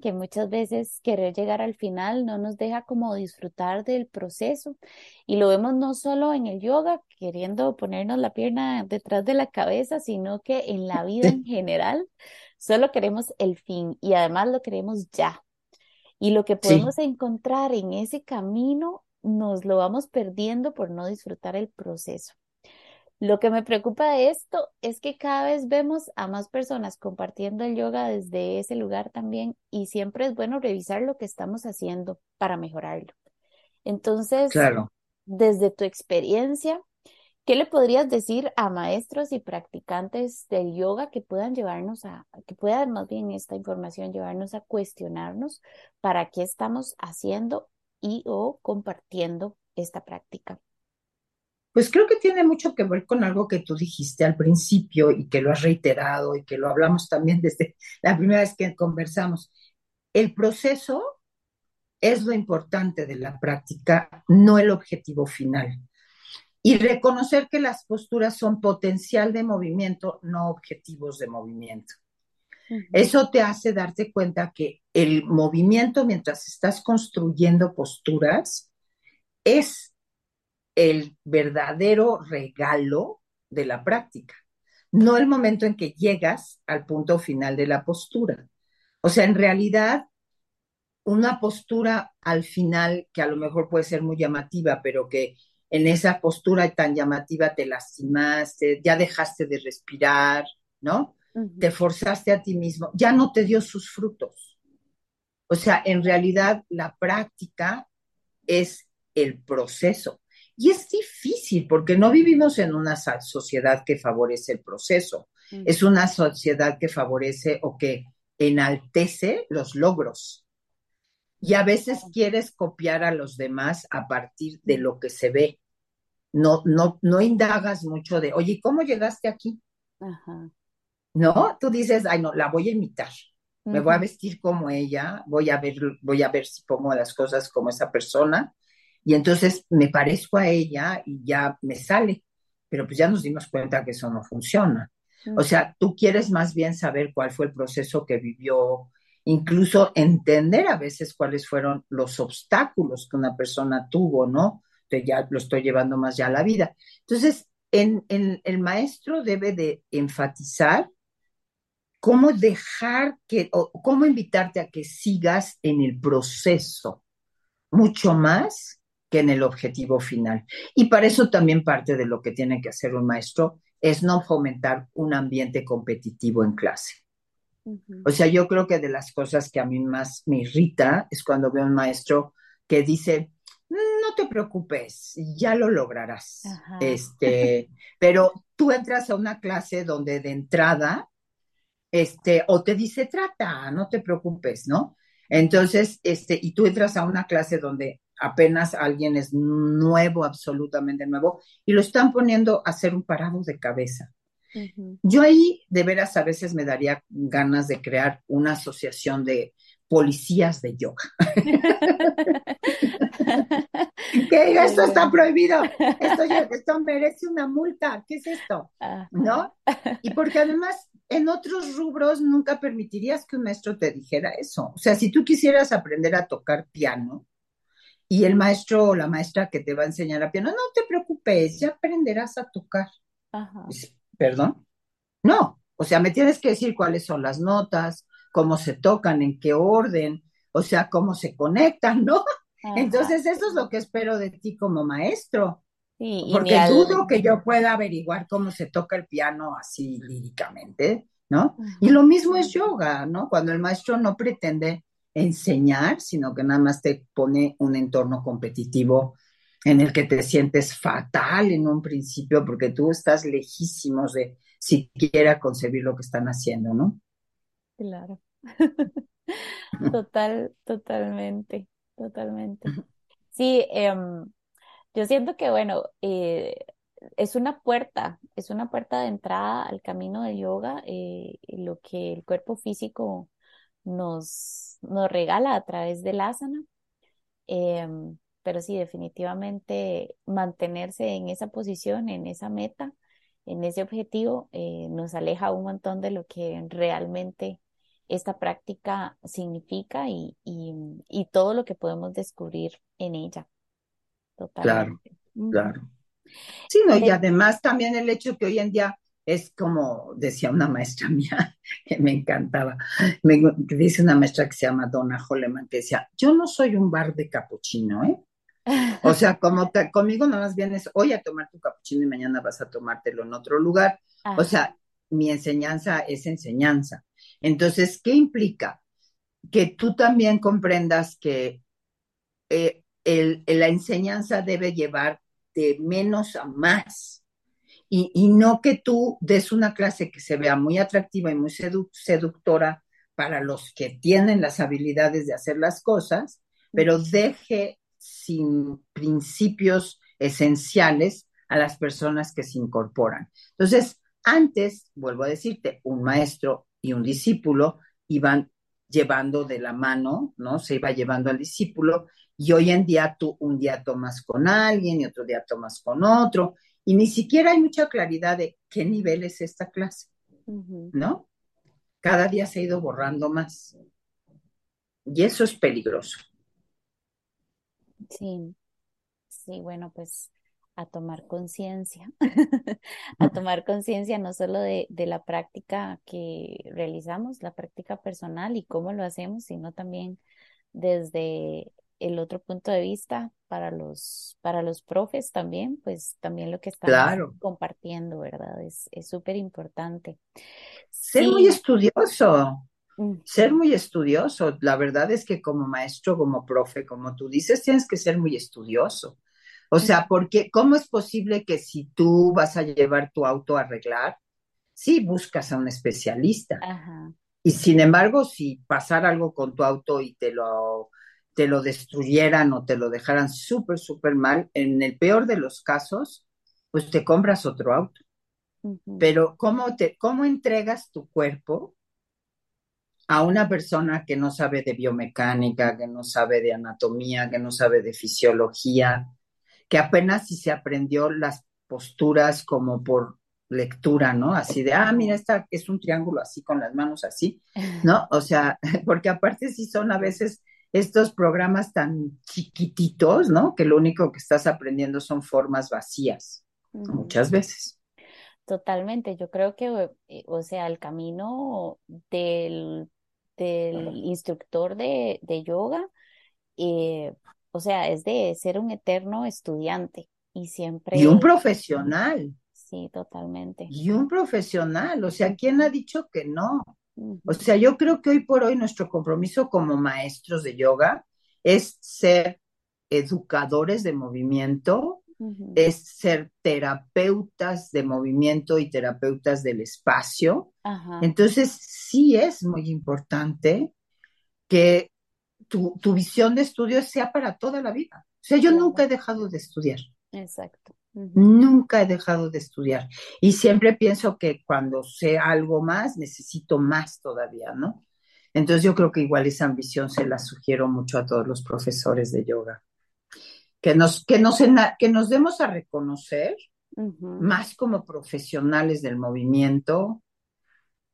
que muchas veces querer llegar al final no nos deja como disfrutar del proceso y lo vemos no solo en el yoga, queriendo ponernos la pierna detrás de la cabeza, sino que en la vida en general solo queremos el fin y además lo queremos ya. Y lo que podemos encontrar en ese camino nos lo vamos perdiendo por no disfrutar el proceso. Lo que me preocupa de esto es que cada vez vemos a más personas compartiendo el yoga desde ese lugar también y siempre es bueno revisar lo que estamos haciendo para mejorarlo. Entonces, desde tu experiencia, ¿qué le podrías decir a maestros y practicantes del yoga que puedan llevarnos a, que puedan más bien esta información llevarnos a cuestionarnos para qué estamos haciendo y o compartiendo esta práctica? Pues creo que tiene mucho que ver con algo que tú dijiste al principio y que lo has reiterado y que lo hablamos también desde la primera vez que conversamos. El proceso es lo importante de la práctica, no el objetivo final. Y reconocer que las posturas son potencial de movimiento, no objetivos de movimiento. Eso te hace darte cuenta que el movimiento mientras estás construyendo posturas es el verdadero regalo de la práctica, no el momento en que llegas al punto final de la postura. O sea, en realidad, una postura al final que a lo mejor puede ser muy llamativa, pero que en esa postura tan llamativa te lastimaste, ya dejaste de respirar, ¿no? Te forzaste a ti mismo, ya no te dio sus frutos. O sea, en realidad la práctica es el proceso. Y es difícil porque no vivimos en una sociedad que favorece el proceso. Es una sociedad que favorece o que enaltece los logros. Y a veces quieres copiar a los demás a partir de lo que se ve no, no, no indagas mucho de, oye, ¿cómo llegaste aquí? No, tú dices, ay, no, la voy a imitar. Me voy a vestir como ella, voy a ver, voy a ver si pongo las cosas como esa persona, y entonces me parezco a ella y ya me sale. Pero pues ya nos dimos cuenta que eso no funciona. O sea, tú quieres más bien saber cuál fue el proceso que vivió, incluso entender a veces cuáles fueron los obstáculos que una persona tuvo, ¿no? Ya lo estoy llevando más ya a la vida. Entonces, en, el maestro debe de enfatizar cómo dejar que, o cómo invitarte a que sigas en el proceso, mucho más que en el objetivo final. Y para eso también parte de lo que tiene que hacer un maestro es no fomentar un ambiente competitivo en clase. O sea, yo creo que de las cosas que a mí más me irrita es cuando veo un maestro que dice, no te preocupes, ya lo lograrás. Este, pero tú entras a una clase donde de entrada, este, o te dice trata, no te preocupes, ¿no? Entonces, este, y tú entras a una clase donde apenas alguien es nuevo, absolutamente nuevo, y lo están poniendo a hacer un parado de cabeza. Yo ahí de veras a veces me daría ganas de crear una asociación de policías de yoga. que esto está prohibido, esto, merece una multa, ¿qué es esto? ¿No? Y porque además en otros rubros nunca permitirías que un maestro te dijera eso. O sea, si tú quisieras aprender a tocar piano y el maestro o la maestra que te va a enseñar a piano, no te preocupes, ya aprenderás a tocar. Pues, ¿Perdón? No, o sea, me tienes que decir cuáles son las notas, cómo se tocan, en qué orden, o sea, cómo se conectan, ¿no? Entonces, eso es lo que espero de ti como maestro. porque dudo que yo pueda averiguar cómo se toca el piano así líricamente, ¿no? Y lo mismo es yoga, ¿no? Cuando el maestro no pretende enseñar, sino que nada más te pone un entorno competitivo en el que te sientes fatal en un principio porque tú estás lejísimos de siquiera concebir lo que están haciendo, ¿no? Claro. Total, totalmente, totalmente. Sí, em, yo siento que, bueno, eh, es una puerta, es una puerta de entrada al camino de yoga, eh, lo que el cuerpo físico nos, nos regala a través del asana. Em, pero sí, definitivamente mantenerse en esa posición, en esa meta, en ese objetivo, eh, nos aleja un montón de lo que realmente esta práctica significa y, y, todo lo que podemos descubrir en ella. Totalmente. Claro, claro. Sí, no, y además también el hecho que hoy en día es como decía una maestra mía que me encantaba, me dice una maestra que se llama Donna Holleman, que decía, yo no soy un bar de capuchino, ¿eh? O sea, como conmigo nada más vienes hoy a tomar tu capuchino y mañana vas a tomártelo en otro lugar. O sea, mi enseñanza es enseñanza. Entonces, ¿qué implica? Que tú también comprendas que eh, la enseñanza debe llevar de menos a más. Y, no que tú des una clase que se vea muy atractiva y muy seductora para los que tienen las habilidades de hacer las cosas, pero deje sin principios esenciales a las personas que se incorporan. Entonces, antes, vuelvo a decirte, un maestro y un discípulo iban llevando de la mano, ¿no? Se iba llevando al discípulo y hoy en día tú un día tomas con alguien y otro día tomas con otro y ni siquiera hay mucha claridad de qué nivel es esta clase, ¿no? Cada día se ha ido borrando más y eso es peligroso. Sí, sí, bueno, pues a tomar conciencia, a tomar conciencia no solo de, la práctica que realizamos, la práctica personal y cómo lo hacemos, sino también desde el otro punto de vista para los, para los profes también, pues también lo que estamos Claro, compartiendo, ¿verdad? Es, es súper importante. ser muy estudioso, ser ujú, muy estudioso. La verdad es que como maestro, como profe, como tú dices, tienes que ser muy estudioso. O sea, porque ¿cómo es posible que si tú vas a llevar tu auto a arreglar, sí buscas a un especialista? ajá, Y sin embargo, si pasara algo con tu auto y te lo, te lo destruyeran o te lo dejaran súper, súper mal, en el peor de los casos, pues te compras otro auto. Pero ¿cómo, te, cómo entregas tu cuerpo a una persona que no sabe de biomecánica, que no sabe de anatomía, que no sabe de fisiología, que apenas si se aprendió las posturas como por lectura, ¿no? Así de, ah, mira, esta es un triángulo así con las manos así, ¿no? O sea, porque aparte sí son a veces estos programas tan chiquititos, ¿no? Que lo único que estás aprendiendo son formas vacías, muchas veces. Totalmente, yo creo que, eh, o sea, el camino del, del instructor de, de yoga, eh, o sea, es de ser un eterno estudiante y Y un siempre, profesional, sí, totalmente. y un profesional, o sea, ¿quién ha dicho que no? O sea, yo creo que hoy por hoy nuestro compromiso como maestros de yoga es ser educadores de movimiento, es ser terapeutas de movimiento y terapeutas del espacio. Entonces, sí es muy importante que tu, tu visión de estudio sea para toda la vida. O sea, yo nunca he dejado de estudiar. exacto. Nunca he dejado de estudiar y siempre pienso que cuando sé algo más, necesito más todavía, ¿no? Entonces yo creo que igual esa ambición se la sugiero mucho a todos los profesores de yoga, que nos, que nos, que nos demos a reconocer más como profesionales del movimiento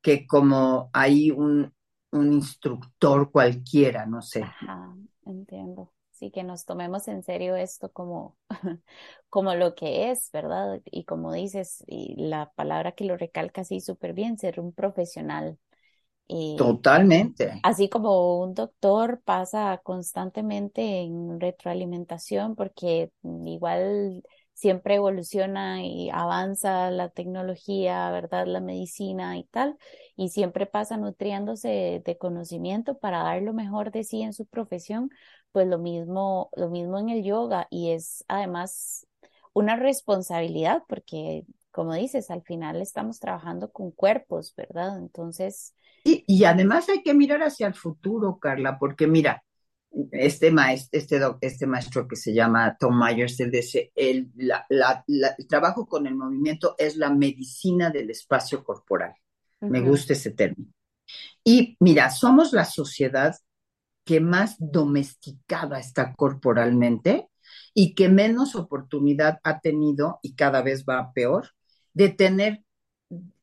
que como hay un, un instructor cualquiera, no sé. Ajá, entiendo. Sí, que nos tomemos en serio esto como, como lo que es, ¿verdad? Y como dices, y la palabra que lo recalca así súper bien, ser un profesional. Totalmente. así como un doctor pasa constantemente en retroalimentación, porque igual siempre evoluciona y avanza la tecnología, ¿verdad? La medicina y tal y siempre pasa nutriéndose de conocimiento para dar lo mejor de sí en su profesión, pues lo mismo, lo mismo en el yoga y es además una responsabilidad porque, como dices, al final estamos trabajando con cuerpos, ¿verdad? Entonces, Y, y además hay que mirar hacia el futuro, Carla, porque mira, este maestro, este, este maestro que se llama Tom Myers, él dice, el, la- la- la- el trabajo con el movimiento es la medicina del espacio corporal. Me gusta ese término. Y mira, somos la sociedad que más domesticada está corporalmente y que menos oportunidad ha tenido, y cada vez va peor, de tener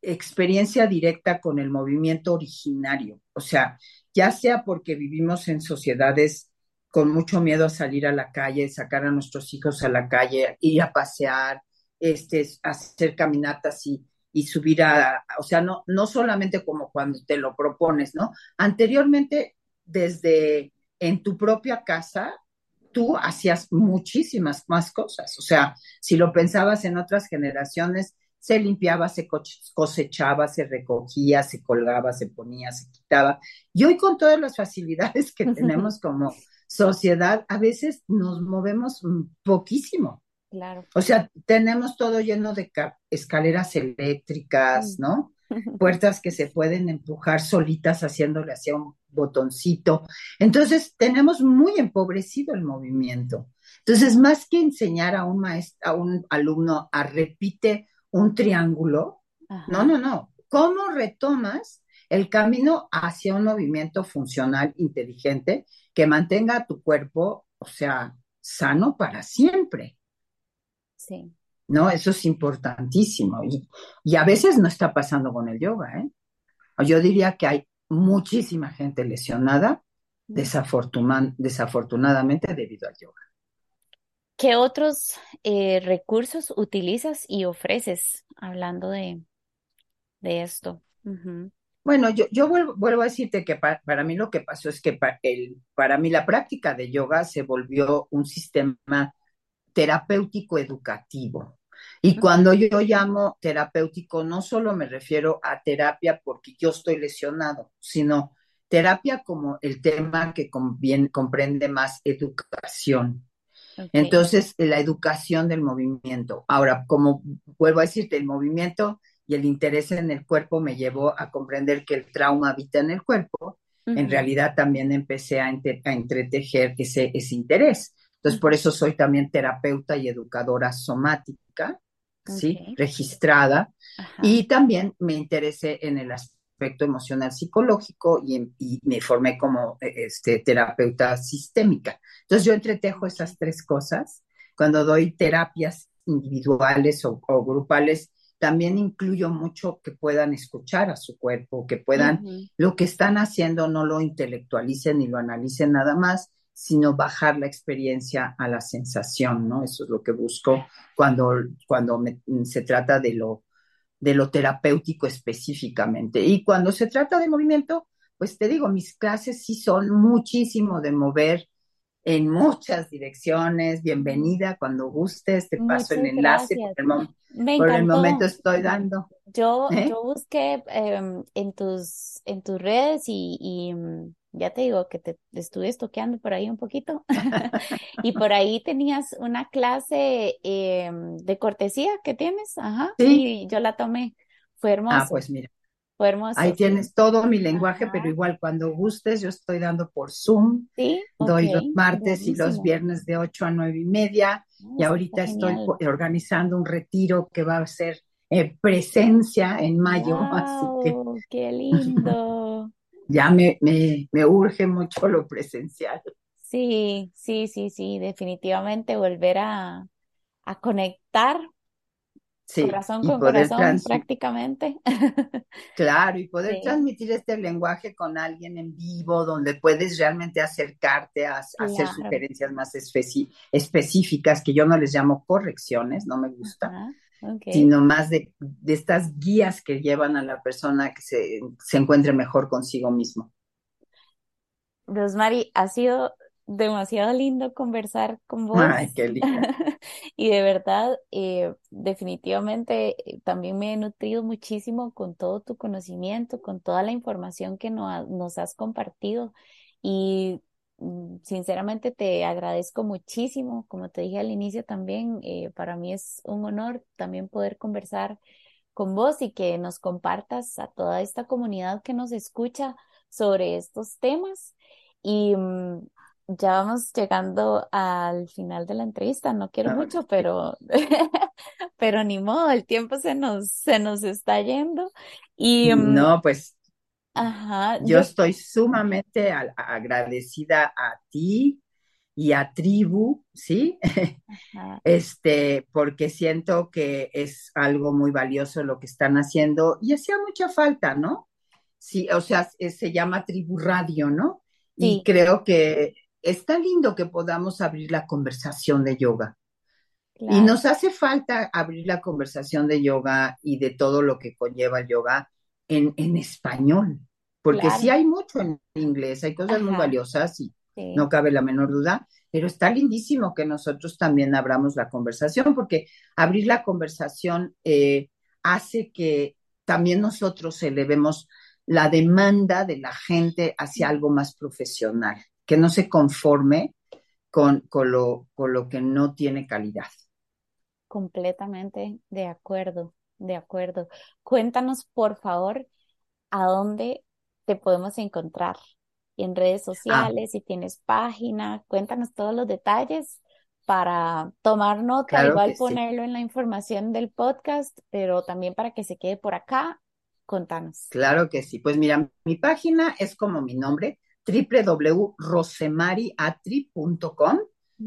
experiencia directa con el movimiento originario. O sea, ya sea porque vivimos en sociedades con mucho miedo a salir a la calle, sacar a nuestros hijos a la calle, ir a pasear, este, hacer caminatas y, y subir a, o sea, no, no solamente como cuando te lo propones, ¿no? Anteriormente, desde en tu propia casa, tú hacías muchísimas más cosas. O sea, si lo pensabas en otras generaciones, se limpiaba, se cosechaba, se recogía, se colgaba, se ponía, se quitaba. Y hoy con todas las facilidades que tenemos como sociedad, a veces nos movemos poquísimo. claro. O sea, tenemos todo lleno de escaleras eléctricas. ¿no? Puertas que se pueden empujar solitas haciéndole hacia un botoncito. Entonces, tenemos muy empobrecido el movimiento. Entonces, más que enseñar a un maestro, a un alumno a repite un triángulo, no, Ajá, no, no. ¿Cómo retomas el camino hacia un movimiento funcional, inteligente, que mantenga tu cuerpo, o sea, sano para siempre? sí. ¿no? Eso es importantísimo. Y, y a veces no está pasando con el yoga, ¿eh? Yo diría que hay muchísima gente lesionada, Mm. desafortuna- desafortunadamente, debido al yoga. ¿Qué otros eh, recursos utilizas y ofreces hablando de, de esto? Bueno, yo, yo vuelvo, vuelvo a decirte que para, mí lo que pasó es que para, el, para mí la práctica de yoga se volvió un sistema terapéutico educativo. Y cuando yo llamo terapéutico, no solo me refiero a terapia porque yo estoy lesionado, sino terapia como el tema que comprende más educación. Entonces, la educación del movimiento. Ahora, como vuelvo a decirte, el movimiento y el interés en el cuerpo me llevó a comprender que el trauma habita en el cuerpo. En realidad también empecé a, entretejer ese, ese interés. Entonces, por eso soy también terapeuta y educadora somática, ¿sí? Registrada. Y también me interesé en el aspecto emocional psicológico y, me formé como e, este, terapeuta sistémica. Entonces, yo entretejo esas tres cosas. Cuando doy terapias individuales o, grupales, también incluyo mucho que puedan escuchar a su cuerpo, que puedan, lo que están haciendo no lo intelectualicen ni lo analicen nada más, sino bajar la experiencia a la sensación, ¿no? Eso es lo que busco cuando, cuando se trata de lo, de lo terapéutico específicamente. Y cuando se trata de movimiento, pues te digo, mis clases sí son muchísimo de mover en muchas direcciones. Bienvenida cuando gustes, te paso el enlace. Por el, momento estoy dando. Yo, ¿eh? yo busqué em, en, tus, en tus redes y, ya te digo que te estuve estoqueando por ahí un poquito. y por ahí tenías una clase em, de cortesía que tienes. Ajá. Sí. yo la tomé. Fue hermoso. Ah, pues mira. Fue hermoso. Ahí tienes todo mi lenguaje, pero igual cuando gustes, yo estoy dando por Zoom. Sí. Doy los martes y los viernes de 8 a 9 y media. y ah, ahorita estoy organizando un retiro que va a ser eh, presencia en mayo. así que... ¡Qué lindo! Ya me, me, me urge mucho lo presencial. Sí, sí, sí, sí, definitivamente volver a, a conectar Sí, corazón con corazón prácticamente. Claro, y poder transmitir este lenguaje con alguien en vivo, donde puedes realmente acercarte a, hacer sugerencias más específicas, que yo no les llamo correcciones, no me gusta, sino más de, de, estas guías que llevan a la persona que se, se encuentre mejor consigo mismo. Rosemary, ha sido demasiado lindo conversar con vos. Ay, qué lindo. y de verdad, eh, definitivamente eh, también me he nutrido muchísimo con todo tu conocimiento, con toda la información que nos has compartido. Y sinceramente te agradezco muchísimo. Como te dije al inicio también, eh, para mí es un honor también poder conversar con vos y que nos compartas a toda esta comunidad que nos escucha sobre estos temas. Y mm, ya vamos llegando al final de la entrevista. No quiero mucho, pero, pero ni modo, el tiempo se nos, se nos está yendo. Y, mm, no, pues ajá, yo, estoy sumamente agradecida a ti y a Tribu, ¿sí? Este, porque siento que es algo muy valioso lo que están haciendo y hacía mucha falta, ¿no? Sí, o sea, se llama Tribu Radio, ¿no? Y creo que está lindo que podamos abrir la conversación de yoga. Y nos hace falta abrir la conversación de yoga y de todo lo que conlleva el yoga en, en español, porque sí hay mucho en inglés, hay cosas muy valiosas y no cabe la menor duda, pero está lindísimo que nosotros también abramos la conversación, porque abrir la conversación eh, hace que también nosotros elevemos la demanda de la gente hacia algo más profesional que no se conforme con, con, lo, con lo que no tiene calidad. Completamente de acuerdo, de acuerdo. Cuéntanos, por favor, a dónde te podemos encontrar en redes ah. sociales, si tienes página, cuéntanos todos los detalles para tomar nota, igual ponerlo en la información del podcast, pero también para que se quede por acá, contanos. Claro que sí, pues mira, mi página es como mi nombre, www.rosemariatri.com.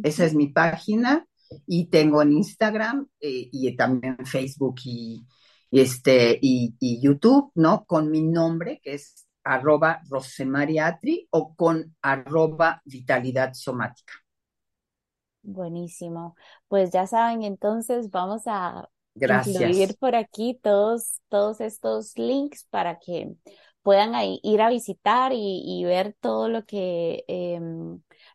Esa es mi página y tengo en Instagram eh, y también en Facebook y, este, y, YouTube, ¿no? Con mi nombre, que es arroba rosemariatri o con arroba vitalidad somática. Buenísimo. Pues ya saben, entonces vamos a Gracias. incluir por aquí todos, todos estos links para que puedan ir a visitar y, ver todo lo que eh,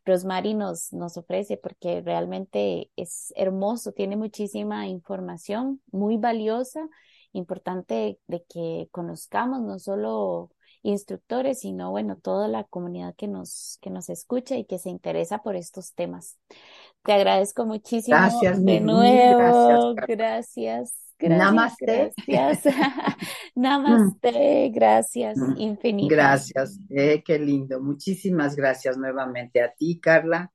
Rosemary nos, nos ofrece, porque realmente es hermoso, tiene muchísima información muy valiosa, importante de que conozcamos no solo instructores, sino bueno, toda la comunidad que nos, que nos escucha y que se interesa por estos temas. Te agradezco muchísimo gracias, de nuevo. Gracias. Gracias. Namaste. Gracias. Namaste. Gracias. Mm. Infinitas. Gracias. Eh, qué lindo. Muchísimas gracias nuevamente a ti, Carla,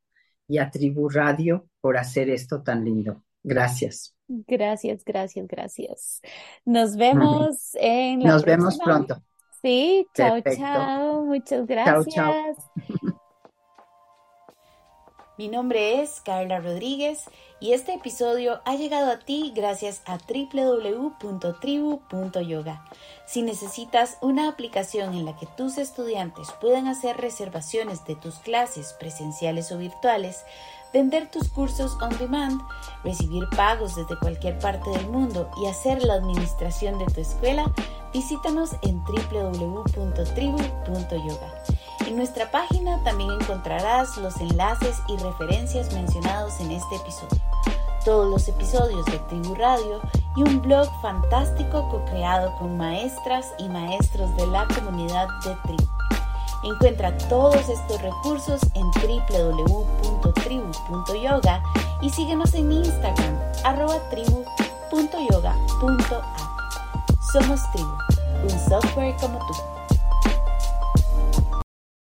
y a Tribu Radio por hacer esto tan lindo. Gracias. Gracias, gracias, gracias. Nos vemos en la Nos vemos pronto. Sí, chao, chao. Muchas gracias. Chao, chao. Mi nombre es Carla Rodríguez y este episodio ha llegado a ti gracias a www.tribu.yoga. Si necesitas una aplicación en la que tus estudiantes puedan hacer reservaciones de tus clases presenciales o virtuales, vender tus cursos on demand, recibir pagos desde cualquier parte del mundo y hacer la administración de tu escuela, visítanos en www.tribu.yoga. En nuestra página también encontrarás los enlaces y referencias mencionados en este episodio, todos los episodios de Tribu Radio y un blog fantástico co-creado con maestras y maestros de la comunidad de Tribu. Encuentra todos estos recursos en www.tribu.yoga y síguenos en Instagram arroba tribu.yoga.app. Somos Tribu, un software como tú.